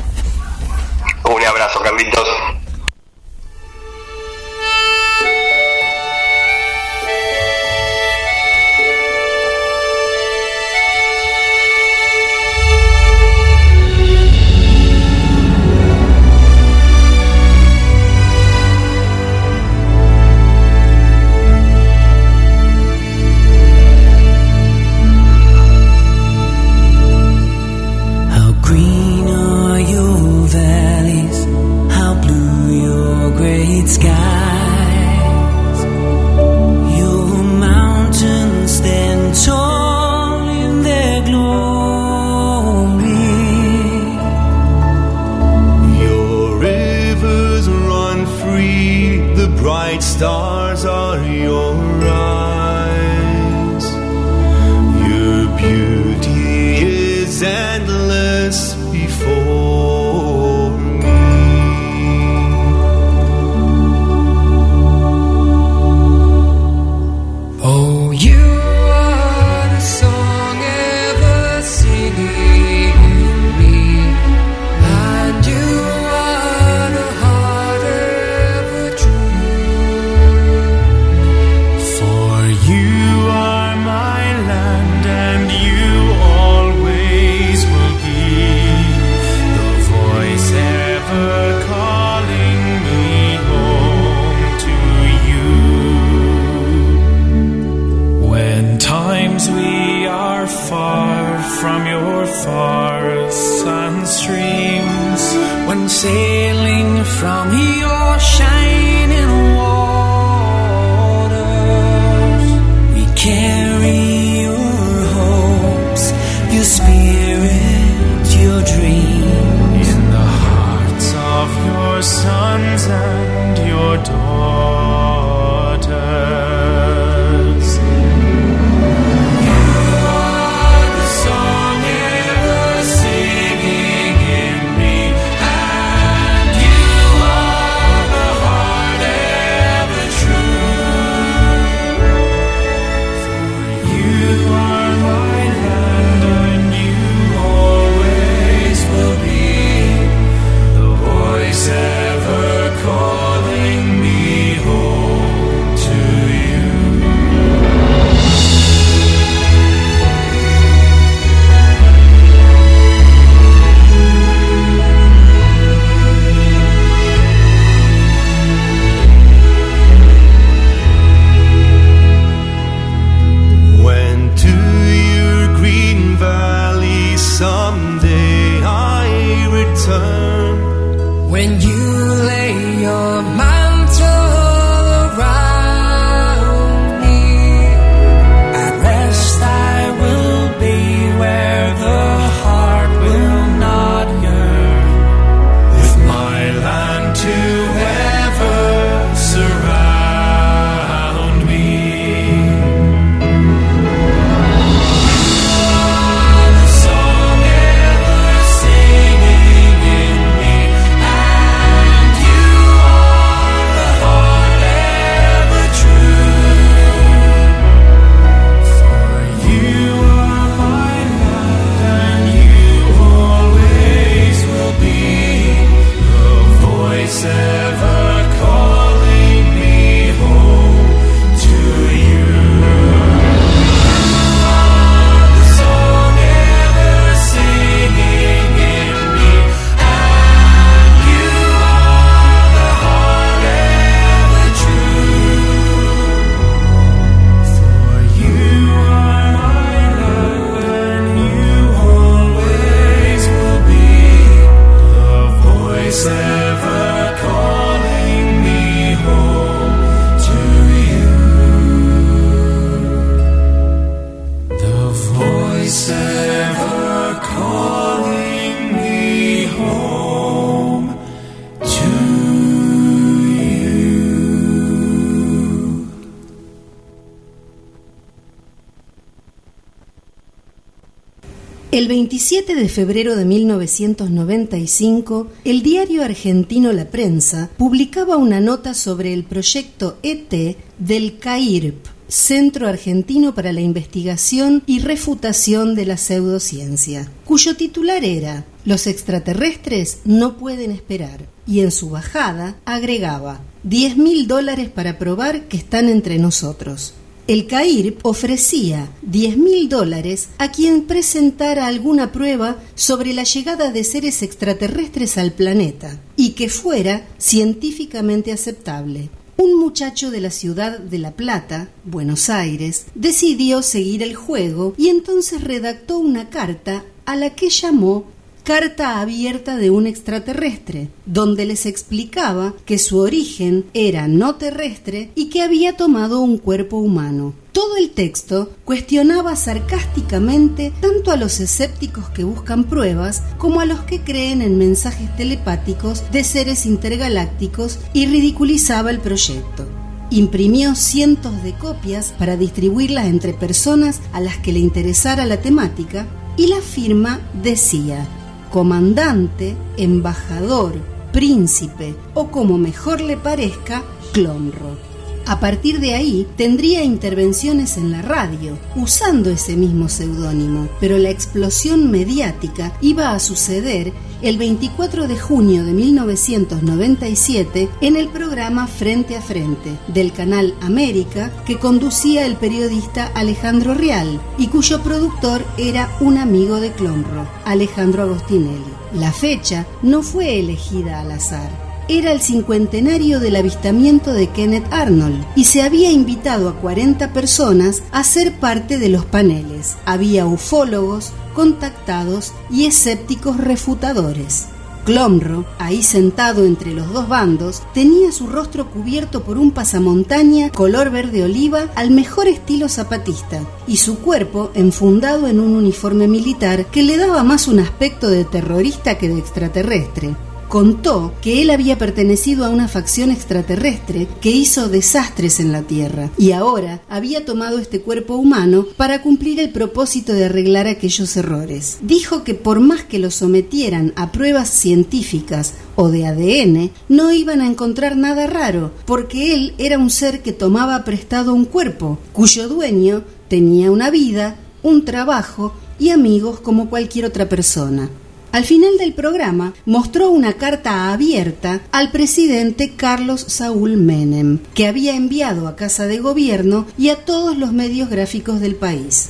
de febrero de 1995, el diario argentino La Prensa publicaba una nota sobre el proyecto ET del CAIRP, Centro Argentino para la Investigación y Refutación de la Pseudociencia, cuyo titular era Los extraterrestres no pueden esperar, y en su bajada agregaba 10 mil dólares para probar que están entre nosotros. El CAIR ofrecía 10 mil dólares a quien presentara alguna prueba sobre la llegada de seres extraterrestres al planeta y que fuera científicamente aceptable. Un muchacho de la ciudad de La Plata, Buenos Aires, decidió seguir el juego y entonces redactó una carta a la que llamó Carta abierta de un extraterrestre, donde les explicaba que su origen era no terrestre y que había tomado un cuerpo humano. Todo el texto cuestionaba sarcásticamente tanto a los escépticos que buscan pruebas como a los que creen en mensajes telepáticos de seres intergalácticos y ridiculizaba el proyecto. Imprimió cientos de copias para distribuirlas entre personas a las que le interesara la temática y la firma decía comandante, embajador, príncipe o como mejor le parezca, Clonro. A partir de ahí tendría intervenciones en la radio, usando ese mismo seudónimo, pero la explosión mediática iba a suceder el 24 de junio de 1997 en el programa Frente a Frente del canal América que conducía el periodista Alejandro Real y cuyo productor era un amigo de Clonro, Alejandro Agostinelli. La fecha no fue elegida al azar era el cincuentenario del avistamiento de Kenneth Arnold y se había invitado a 40 personas a ser parte de los paneles. Había ufólogos, contactados y escépticos refutadores. Clomro, ahí sentado entre los dos bandos, tenía su rostro cubierto por un pasamontaña color verde oliva al mejor estilo zapatista y su cuerpo enfundado en un uniforme militar que le daba más un aspecto de terrorista que de extraterrestre contó que él había pertenecido a una facción extraterrestre que hizo desastres en la Tierra y ahora había tomado este cuerpo humano para cumplir el propósito de arreglar aquellos errores. Dijo que por más que lo sometieran a pruebas científicas o de ADN, no iban a encontrar nada raro, porque él era un ser que tomaba prestado un cuerpo, cuyo dueño tenía una vida, un trabajo y amigos como cualquier otra persona. Al final del programa mostró una carta abierta al presidente Carlos Saúl Menem, que había enviado a Casa de Gobierno y a todos los medios gráficos del país.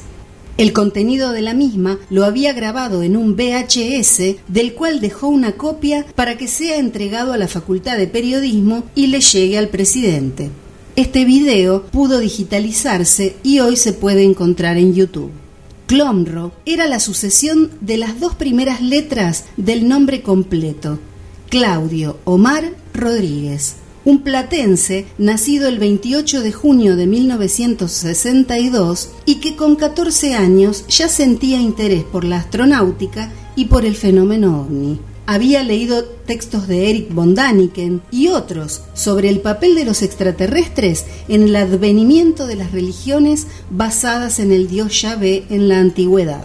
El contenido de la misma lo había grabado en un VHS, del cual dejó una copia para que sea entregado a la Facultad de Periodismo y le llegue al presidente. Este video pudo digitalizarse y hoy se puede encontrar en YouTube. Clomro era la sucesión de las dos primeras letras del nombre completo, Claudio Omar Rodríguez, un platense nacido el 28 de junio de 1962 y que con 14 años ya sentía interés por la astronáutica y por el fenómeno ovni había leído textos de Eric von Daniken y otros sobre el papel de los extraterrestres en el advenimiento de las religiones basadas en el dios Yahvé en la antigüedad.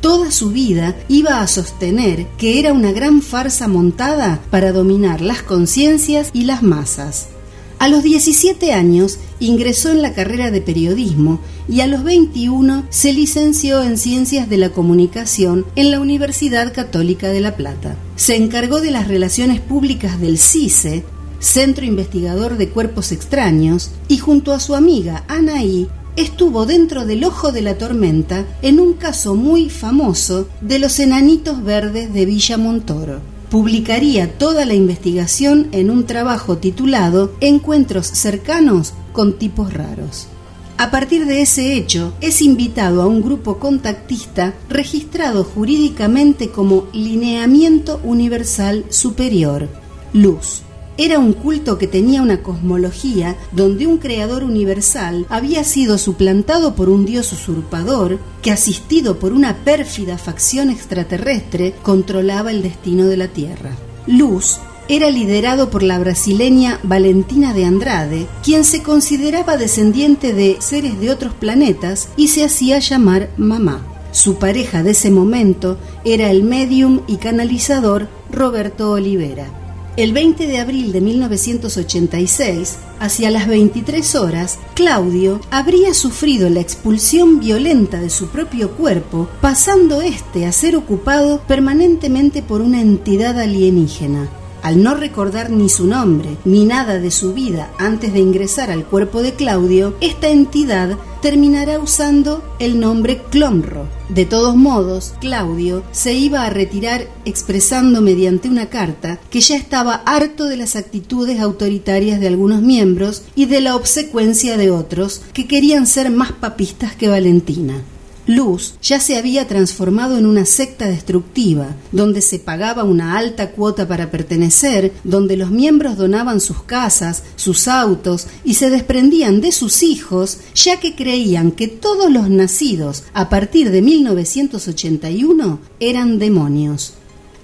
Toda su vida iba a sostener que era una gran farsa montada para dominar las conciencias y las masas. A los 17 años ingresó en la carrera de periodismo y a los 21 se licenció en Ciencias de la Comunicación en la Universidad Católica de La Plata. Se encargó de las relaciones públicas del CICE, Centro Investigador de Cuerpos Extraños, y junto a su amiga Anaí estuvo dentro del ojo de la tormenta en un caso muy famoso de los enanitos verdes de Villa Montoro publicaría toda la investigación en un trabajo titulado Encuentros cercanos con tipos raros. A partir de ese hecho, es invitado a un grupo contactista registrado jurídicamente como Lineamiento Universal Superior, Luz era un culto que tenía una cosmología donde un creador universal había sido suplantado por un dios usurpador que, asistido por una pérfida facción extraterrestre, controlaba el destino de la Tierra. Luz era liderado por la brasileña Valentina de Andrade, quien se consideraba descendiente de seres de otros planetas y se hacía llamar mamá. Su pareja de ese momento era el medium y canalizador Roberto Olivera. El 20 de abril de 1986, hacia las 23 horas, Claudio habría sufrido la expulsión violenta de su propio cuerpo, pasando este a ser ocupado permanentemente por una entidad alienígena. Al no recordar ni su nombre ni nada de su vida antes de ingresar al cuerpo de Claudio, esta entidad terminará usando el nombre Clomro. De todos modos, Claudio se iba a retirar expresando mediante una carta que ya estaba harto de las actitudes autoritarias de algunos miembros y de la obsecuencia de otros que querían ser más papistas que Valentina. Luz ya se había transformado en una secta destructiva, donde se pagaba una alta cuota para pertenecer, donde los miembros donaban sus casas, sus autos y se desprendían de sus hijos, ya que creían que todos los nacidos a partir de 1981 eran demonios.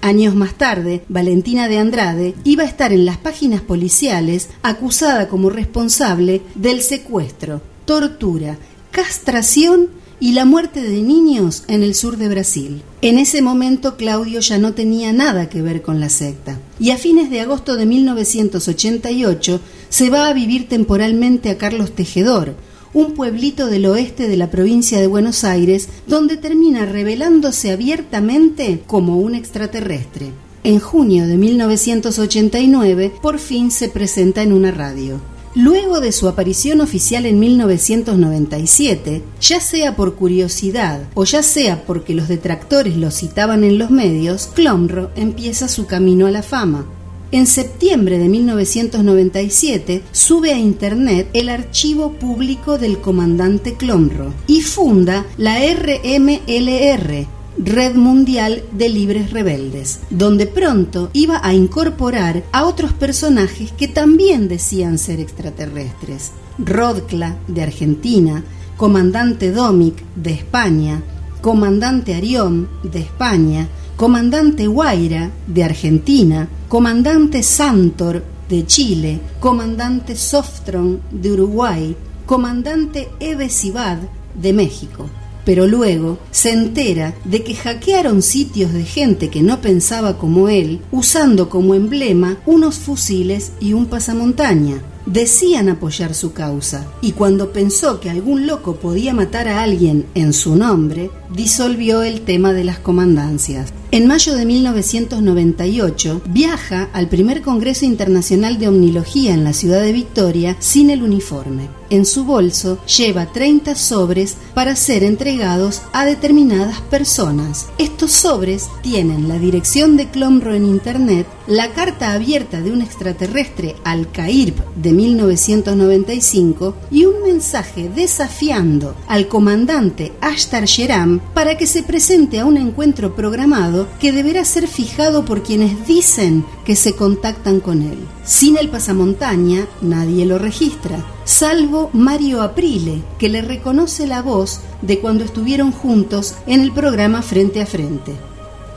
Años más tarde, Valentina de Andrade iba a estar en las páginas policiales acusada como responsable del secuestro, tortura, castración y la muerte de niños en el sur de Brasil. En ese momento Claudio ya no tenía nada que ver con la secta y a fines de agosto de 1988 se va a vivir temporalmente a Carlos Tejedor, un pueblito del oeste de la provincia de Buenos Aires, donde termina revelándose abiertamente como un extraterrestre. En junio de 1989 por fin se presenta en una radio. Luego de su aparición oficial en 1997, ya sea por curiosidad o ya sea porque los detractores lo citaban en los medios, Clomro empieza su camino a la fama. En septiembre de 1997 sube a Internet el archivo público del comandante Clomro y funda la RMLR, Red Mundial de Libres Rebeldes, donde pronto iba a incorporar a otros personajes que también decían ser extraterrestres. Rodcla, de Argentina, Comandante Domic, de España, Comandante Arión, de España, Comandante Guaira, de Argentina, Comandante Santor, de Chile, Comandante Softron, de Uruguay, Comandante Ebesibad, de México pero luego se entera de que hackearon sitios de gente que no pensaba como él, usando como emblema unos fusiles y un pasamontaña. Decían apoyar su causa, y cuando pensó que algún loco podía matar a alguien en su nombre, disolvió el tema de las comandancias. En mayo de 1998 viaja al primer Congreso Internacional de Omnilogía en la ciudad de Victoria sin el uniforme. En su bolso lleva 30 sobres para ser entregados a determinadas personas. Estos sobres tienen la dirección de Clomro en Internet, la carta abierta de un extraterrestre al CAIRP de 1995 y un mensaje desafiando al comandante Ashtar Sheram para que se presente a un encuentro programado que deberá ser fijado por quienes dicen que se contactan con él. Sin el pasamontaña, nadie lo registra, salvo Mario Aprile, que le reconoce la voz de cuando estuvieron juntos en el programa Frente a Frente.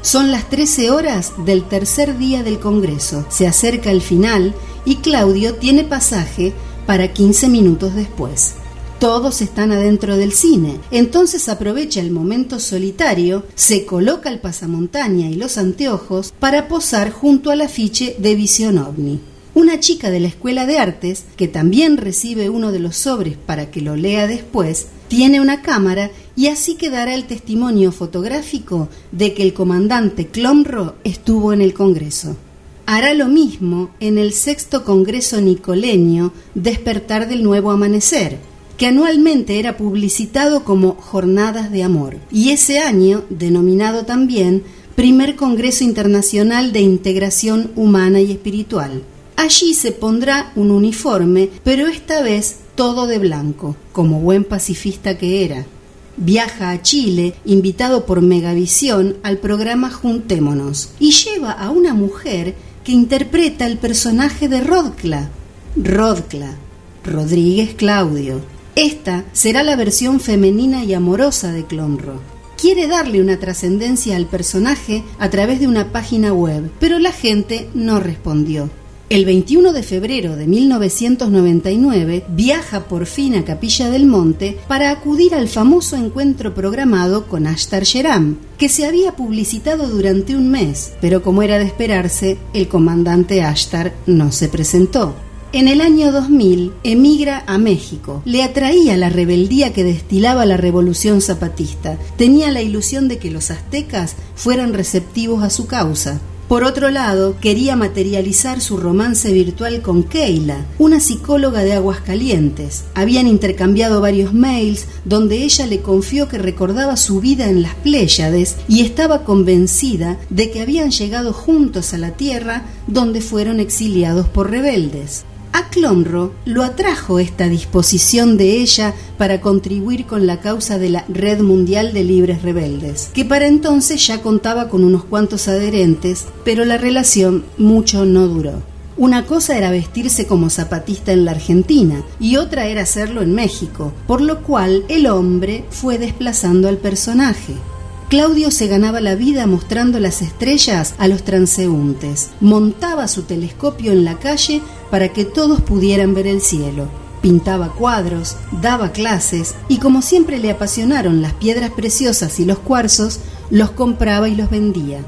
Son las 13 horas del tercer día del Congreso. Se acerca el final y Claudio tiene pasaje para 15 minutos después. Todos están adentro del cine, entonces aprovecha el momento solitario, se coloca el pasamontaña y los anteojos para posar junto al afiche de Visión OVNI. Una chica de la Escuela de Artes, que también recibe uno de los sobres para que lo lea después, tiene una cámara y así quedará el testimonio fotográfico de que el comandante Clomro estuvo en el Congreso. Hará lo mismo en el sexto Congreso Nicoleño Despertar del Nuevo Amanecer, que anualmente era publicitado como Jornadas de Amor, y ese año denominado también Primer Congreso Internacional de Integración Humana y Espiritual. Allí se pondrá un uniforme, pero esta vez todo de blanco, como buen pacifista que era. Viaja a Chile, invitado por Megavisión al programa Juntémonos, y lleva a una mujer que interpreta el personaje de Rodcla. Rodcla, Rodríguez Claudio, esta será la versión femenina y amorosa de Clonro. Quiere darle una trascendencia al personaje a través de una página web, pero la gente no respondió. El 21 de febrero de 1999 viaja por fin a Capilla del Monte para acudir al famoso encuentro programado con Ashtar Sheram, que se había publicitado durante un mes, pero como era de esperarse, el comandante Ashtar no se presentó. En el año 2000 emigra a México. Le atraía la rebeldía que destilaba la revolución zapatista. Tenía la ilusión de que los aztecas fueran receptivos a su causa. Por otro lado, quería materializar su romance virtual con Keila, una psicóloga de Aguascalientes. Habían intercambiado varios mails donde ella le confió que recordaba su vida en las Pléyades y estaba convencida de que habían llegado juntos a la Tierra donde fueron exiliados por rebeldes. A Clonro lo atrajo esta disposición de ella para contribuir con la causa de la Red Mundial de Libres Rebeldes, que para entonces ya contaba con unos cuantos adherentes, pero la relación mucho no duró. Una cosa era vestirse como zapatista en la Argentina y otra era hacerlo en México, por lo cual el hombre fue desplazando al personaje. Claudio se ganaba la vida mostrando las estrellas a los transeúntes, montaba su telescopio en la calle para que todos pudieran ver el cielo, pintaba cuadros, daba clases y como siempre le apasionaron las piedras preciosas y los cuarzos, los compraba y los vendía.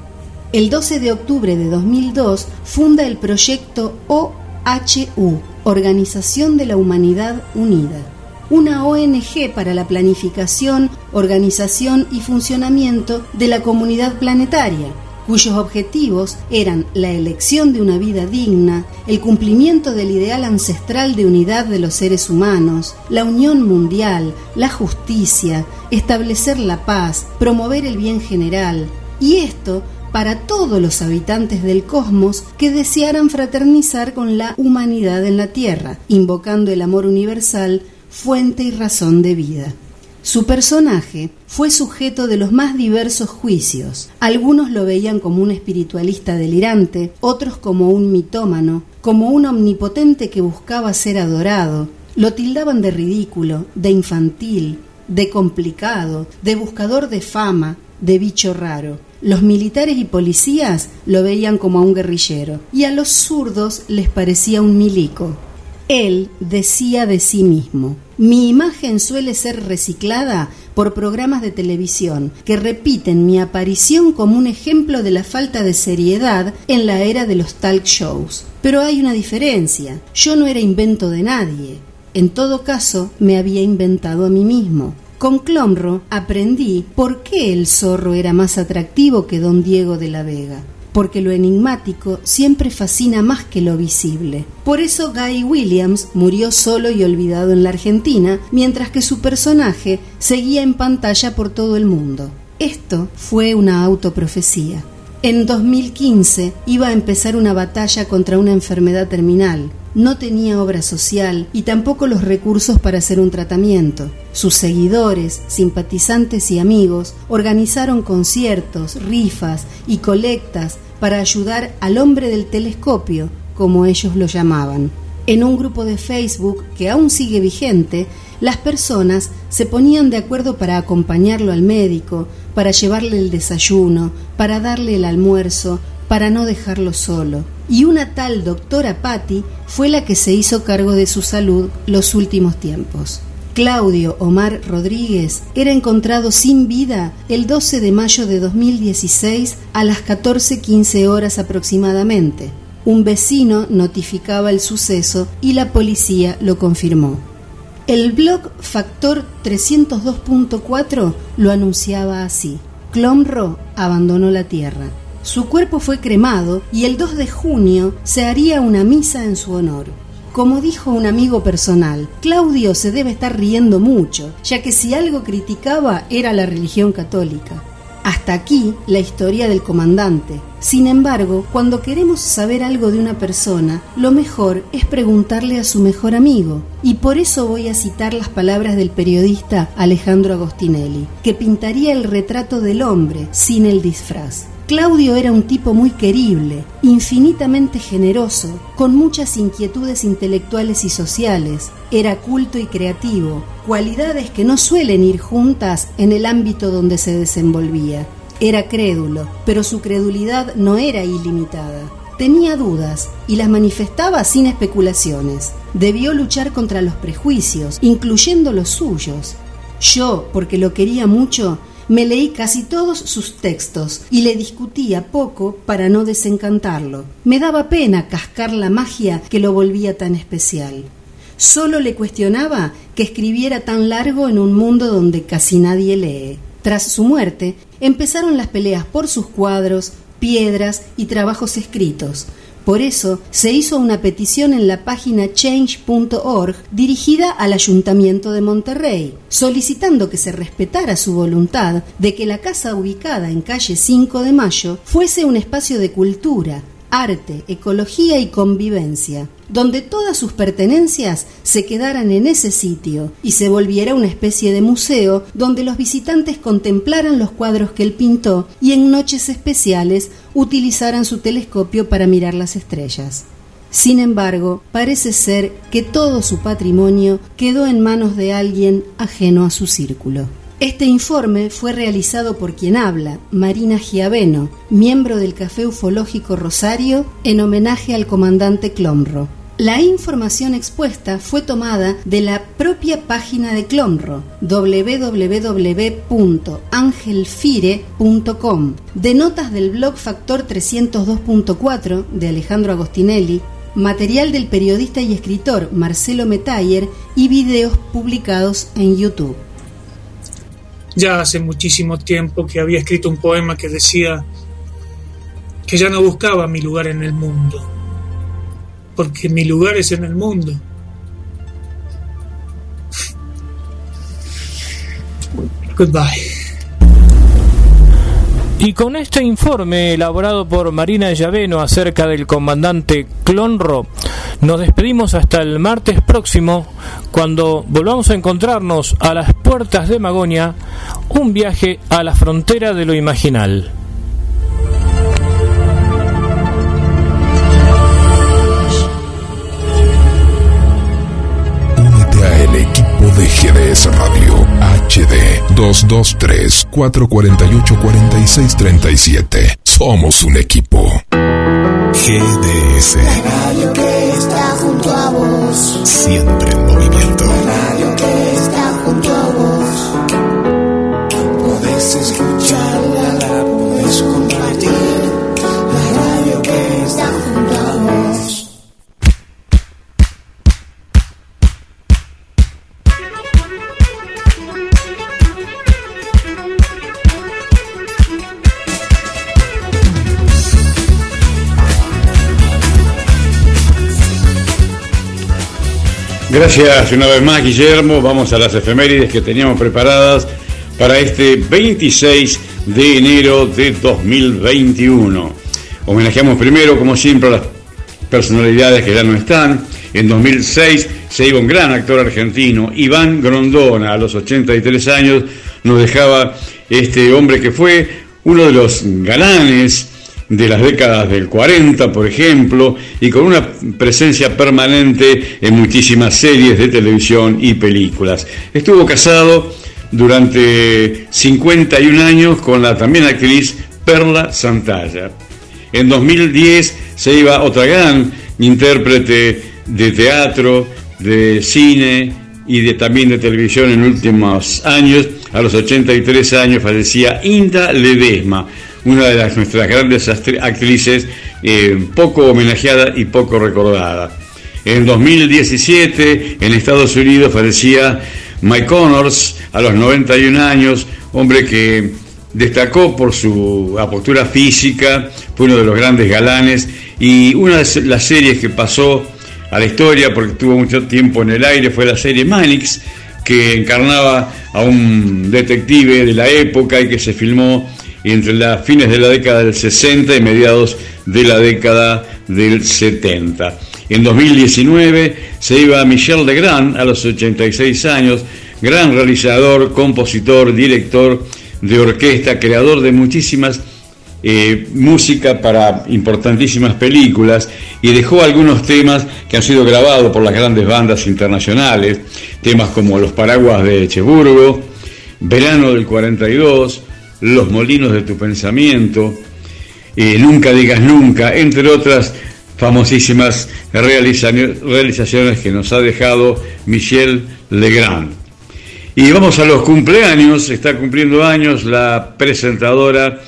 El 12 de octubre de 2002 funda el proyecto OHU, Organización de la Humanidad Unida una ONG para la planificación, organización y funcionamiento de la comunidad planetaria, cuyos objetivos eran la elección de una vida digna, el cumplimiento del ideal ancestral de unidad de los seres humanos, la unión mundial, la justicia, establecer la paz, promover el bien general, y esto para todos los habitantes del cosmos que desearan fraternizar con la humanidad en la Tierra, invocando el amor universal fuente y razón de vida. Su personaje fue sujeto de los más diversos juicios. Algunos lo veían como un espiritualista delirante, otros como un mitómano, como un omnipotente que buscaba ser adorado. Lo tildaban de ridículo, de infantil, de complicado, de buscador de fama, de bicho raro. Los militares y policías lo veían como a un guerrillero, y a los zurdos les parecía un milico. Él decía de sí mismo, mi imagen suele ser reciclada por programas de televisión que repiten mi aparición como un ejemplo de la falta de seriedad en la era de los talk shows. Pero hay una diferencia, yo no era invento de nadie, en todo caso me había inventado a mí mismo. Con Clomro aprendí por qué el zorro era más atractivo que don Diego de la Vega porque lo enigmático siempre fascina más que lo visible. Por eso Guy Williams murió solo y olvidado en la Argentina, mientras que su personaje seguía en pantalla por todo el mundo. Esto fue una autoprofecía. En 2015 iba a empezar una batalla contra una enfermedad terminal. No tenía obra social y tampoco los recursos para hacer un tratamiento. Sus seguidores, simpatizantes y amigos organizaron conciertos, rifas y colectas para ayudar al hombre del telescopio, como ellos lo llamaban. En un grupo de Facebook que aún sigue vigente, las personas se ponían de acuerdo para acompañarlo al médico, para llevarle el desayuno, para darle el almuerzo, para no dejarlo solo. Y una tal doctora Patty fue la que se hizo cargo de su salud los últimos tiempos. Claudio Omar Rodríguez era encontrado sin vida el 12 de mayo de 2016 a las 14.15 horas aproximadamente. Un vecino notificaba el suceso y la policía lo confirmó. El blog Factor 302.4 lo anunciaba así. Clomro abandonó la Tierra. Su cuerpo fue cremado y el 2 de junio se haría una misa en su honor. Como dijo un amigo personal, Claudio se debe estar riendo mucho, ya que si algo criticaba era la religión católica. Hasta aquí la historia del comandante. Sin embargo, cuando queremos saber algo de una persona, lo mejor es preguntarle a su mejor amigo. Y por eso voy a citar las palabras del periodista Alejandro Agostinelli, que pintaría el retrato del hombre sin el disfraz. Claudio era un tipo muy querible, infinitamente generoso, con muchas inquietudes intelectuales y sociales. Era culto y creativo, cualidades que no suelen ir juntas en el ámbito donde se desenvolvía. Era crédulo, pero su credulidad no era ilimitada. Tenía dudas y las manifestaba sin especulaciones. Debió luchar contra los prejuicios, incluyendo los suyos. Yo, porque lo quería mucho, me leí casi todos sus textos y le discutía poco para no desencantarlo. Me daba pena cascar la magia que lo volvía tan especial. Solo le cuestionaba que escribiera tan largo en un mundo donde casi nadie lee. Tras su muerte, empezaron las peleas por sus cuadros, piedras y trabajos escritos. Por eso se hizo una petición en la página change.org dirigida al Ayuntamiento de Monterrey, solicitando que se respetara su voluntad de que la casa ubicada en calle 5 de Mayo fuese un espacio de cultura, arte, ecología y convivencia, donde todas sus pertenencias se quedaran en ese sitio y se volviera una especie de museo donde los visitantes contemplaran los cuadros que él pintó y en noches especiales utilizaran su telescopio para mirar las estrellas. Sin embargo, parece ser que todo su patrimonio quedó en manos de alguien ajeno a su círculo. Este informe fue realizado por quien habla, Marina Giaveno, miembro del Café Ufológico Rosario, en homenaje al comandante Clomro. La información expuesta fue tomada de la propia página de Clomro, www.angelfire.com, de notas del blog Factor 302.4 de Alejandro Agostinelli, material del periodista y escritor Marcelo Metayer y videos publicados en YouTube. Ya hace muchísimo tiempo que había escrito un poema que decía que ya no buscaba mi lugar en el mundo, porque mi lugar es en el mundo. Goodbye. Y con este informe elaborado por Marina Llaveno acerca del comandante Clonro, nos despedimos hasta el martes próximo, cuando volvamos a encontrarnos a las puertas de Magonia, un viaje a la frontera de lo imaginal. De GDS Radio HD 223-448-4637. Somos un equipo. GDS. radio que está junto a vos. Siempre en movimiento. radio Gracias una vez más, Guillermo. Vamos a las efemérides que teníamos preparadas para este 26 de enero de 2021. Homenajeamos primero, como siempre, a las personalidades que ya no están. En 2006 se iba un gran actor argentino, Iván Grondona, a los 83 años, nos dejaba este hombre que fue uno de los galanes de las décadas del 40, por ejemplo, y con una presencia permanente en muchísimas series de televisión y películas. Estuvo casado durante 51 años con la también actriz Perla Santalla. En 2010 se iba otra gran intérprete de teatro, de cine y de, también de televisión en últimos años. A los 83 años fallecía Inda Ledesma, una de las, nuestras grandes actrices, eh, poco homenajeada y poco recordada. En 2017, en Estados Unidos, fallecía Mike Connors a los 91 años, hombre que destacó por su apostura física, fue uno de los grandes galanes y una de las series que pasó a la historia porque tuvo mucho tiempo en el aire fue la serie Manix, que encarnaba a un detective de la época y que se filmó entre las fines de la década del 60 y mediados de la década del 70. En 2019 se iba Michel Legrand a los 86 años, gran realizador, compositor, director de orquesta, creador de muchísimas eh, música para importantísimas películas y dejó algunos temas que han sido grabados por las grandes bandas internacionales, temas como Los Paraguas de Echeburgo, Verano del 42, Los Molinos de tu Pensamiento, eh, Nunca digas nunca, entre otras famosísimas realizaciones que nos ha dejado Michel Legrand. Y vamos a los cumpleaños, está cumpliendo años la presentadora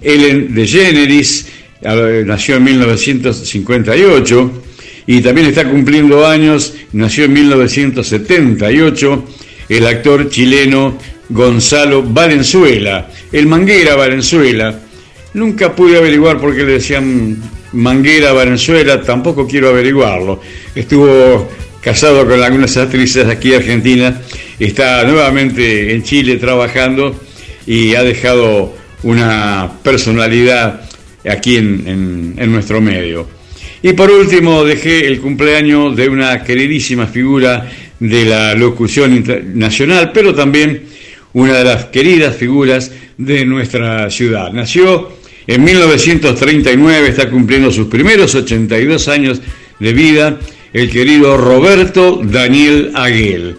Ellen DeGeneres, nació en 1958, y también está cumpliendo años, nació en 1978, el actor chileno Gonzalo Valenzuela, el Manguera Valenzuela. Nunca pude averiguar por qué le decían Manguera Valenzuela, tampoco quiero averiguarlo. Estuvo casado con algunas actrices aquí Argentina, está nuevamente en Chile trabajando y ha dejado una personalidad aquí en, en- en nuestro medio. Y por último, dejé el cumpleaños de una queridísima figura de la locución internacional, pero también una de las queridas figuras de nuestra ciudad. Nació en 1939, está cumpliendo sus primeros 82 años de vida, el querido Roberto Daniel Aguel.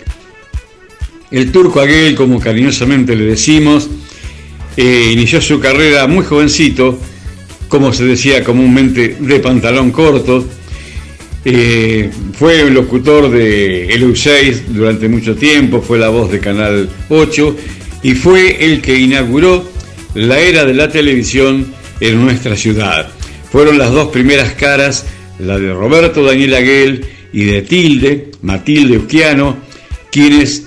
El turco Aguel, como cariñosamente le decimos, eh, inició su carrera muy jovencito, como se decía comúnmente, de pantalón corto. Eh, fue un locutor de LU6 durante mucho tiempo, fue la voz de Canal 8 y fue el que inauguró la era de la televisión en nuestra ciudad. Fueron las dos primeras caras, la de Roberto Daniel Aguel y de Tilde, Matilde Usquiano, quienes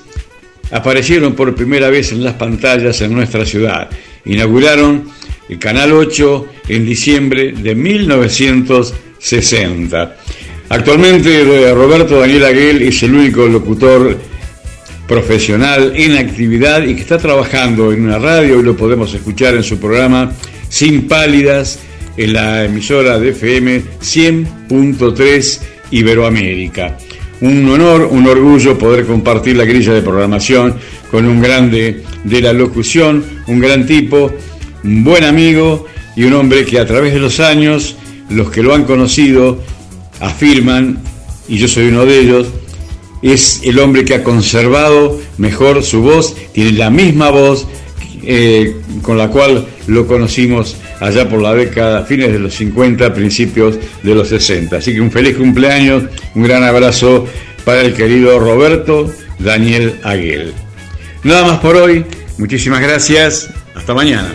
aparecieron por primera vez en las pantallas en nuestra ciudad. Inauguraron el Canal 8 en diciembre de 1960. Actualmente eh, Roberto Daniel Aguel es el único locutor profesional en actividad y que está trabajando en una radio y lo podemos escuchar en su programa Sin Pálidas en la emisora de FM 100.3 Iberoamérica. Un honor, un orgullo poder compartir la grilla de programación con un grande de la locución, un gran tipo, un buen amigo y un hombre que a través de los años, los que lo han conocido, afirman, y yo soy uno de ellos, es el hombre que ha conservado mejor su voz, tiene la misma voz eh, con la cual lo conocimos allá por la década, fines de los 50, principios de los 60. Así que un feliz cumpleaños, un gran abrazo para el querido Roberto Daniel Aguel. Nada más por hoy, muchísimas gracias, hasta mañana.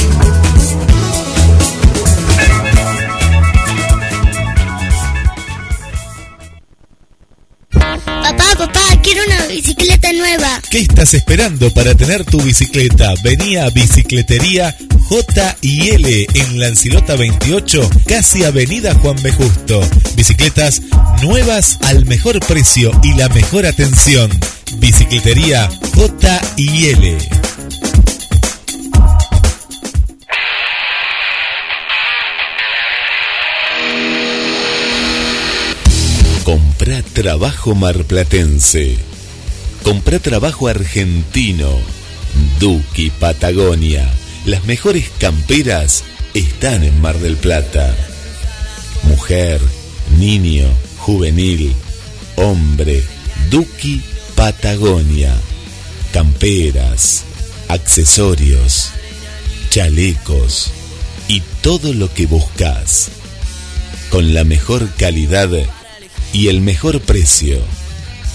¿Qué estás esperando para tener tu bicicleta? Vení a Bicicletería J y L en Lancilota 28, casi Avenida Juan B. Justo. Bicicletas nuevas al mejor precio y la mejor atención. Bicicletería J y L. Comprá trabajo marplatense. Comprá trabajo argentino. Duki Patagonia. Las mejores camperas están en Mar del Plata. Mujer, niño, juvenil, hombre. Duki Patagonia. Camperas, accesorios, chalecos y todo lo que buscas. Con la mejor calidad y el mejor precio.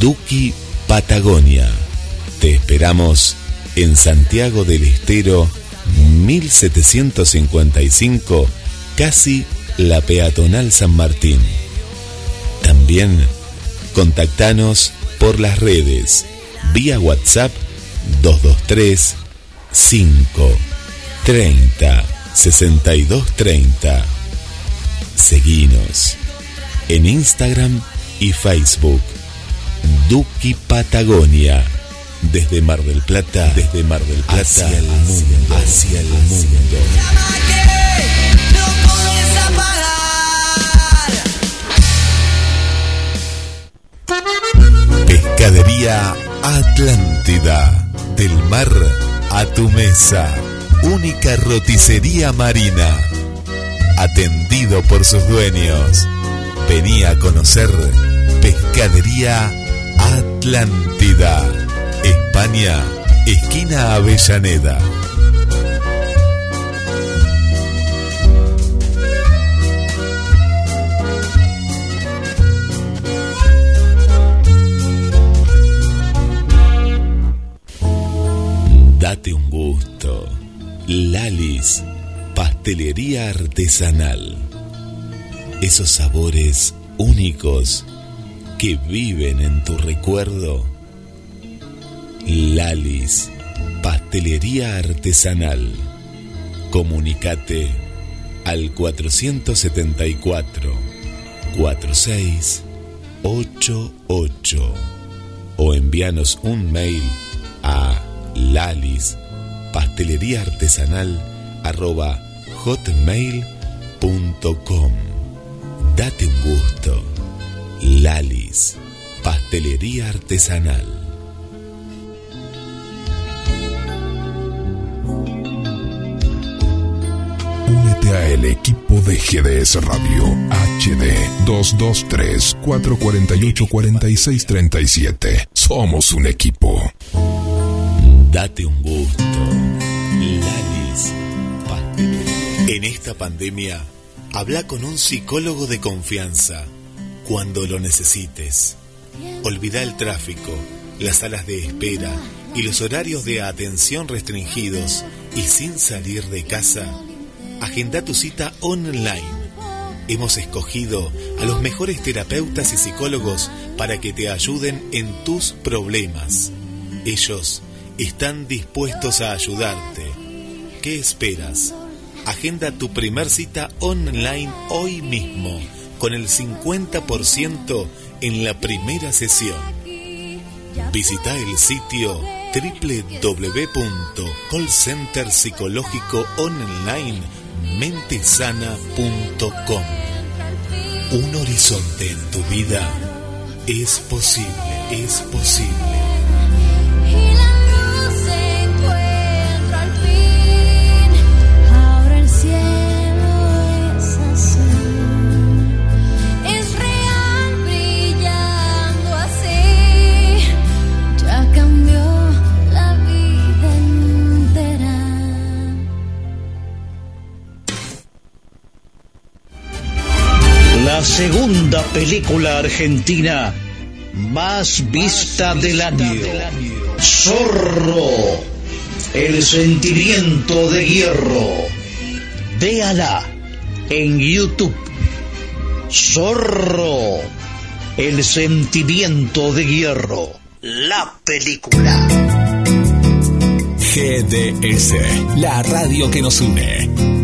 Duki Patagonia. Te esperamos en Santiago del Estero 1755, casi la peatonal San Martín. También contactanos por las redes vía WhatsApp 223 5 30 62 30. Seguinos en Instagram y Facebook. Duki Patagonia. Desde Mar del Plata, desde Mar del Plata hacia el mundo, hacia el mundo. Pescadería Atlántida. Del mar a tu mesa. Única roticería marina. Atendido por sus dueños. Venía a conocer Pescadería Atlántida. Atlántida, España, esquina Avellaneda. Date un gusto. Lalis, pastelería artesanal. Esos sabores únicos que viven en tu recuerdo. Lalis, pastelería artesanal. Comunicate al 474 4688 o envíanos un mail a lalis pastelería artesanal hotmail.com Date un gusto. Lalis, pastelería artesanal. Únete a el equipo de GDS Radio HD 223-448-4637. Somos un equipo. Date un gusto. Lalis, pastelería. En esta pandemia, habla con un psicólogo de confianza cuando lo necesites. Olvida el tráfico, las salas de espera y los horarios de atención restringidos y sin salir de casa. Agenda tu cita online. Hemos escogido a los mejores terapeutas y psicólogos para que te ayuden en tus problemas. Ellos están dispuestos a ayudarte. ¿Qué esperas? Agenda tu primer cita online hoy mismo con el 50% en la primera sesión. Visita el sitio www.callcenterpsicológicoonline.mentesana.com. Un horizonte en tu vida es posible, es posible. Segunda película argentina más vista del año. Zorro, el sentimiento de hierro. Véala en YouTube. Zorro, el sentimiento de hierro. La película. GDS, la radio que nos une.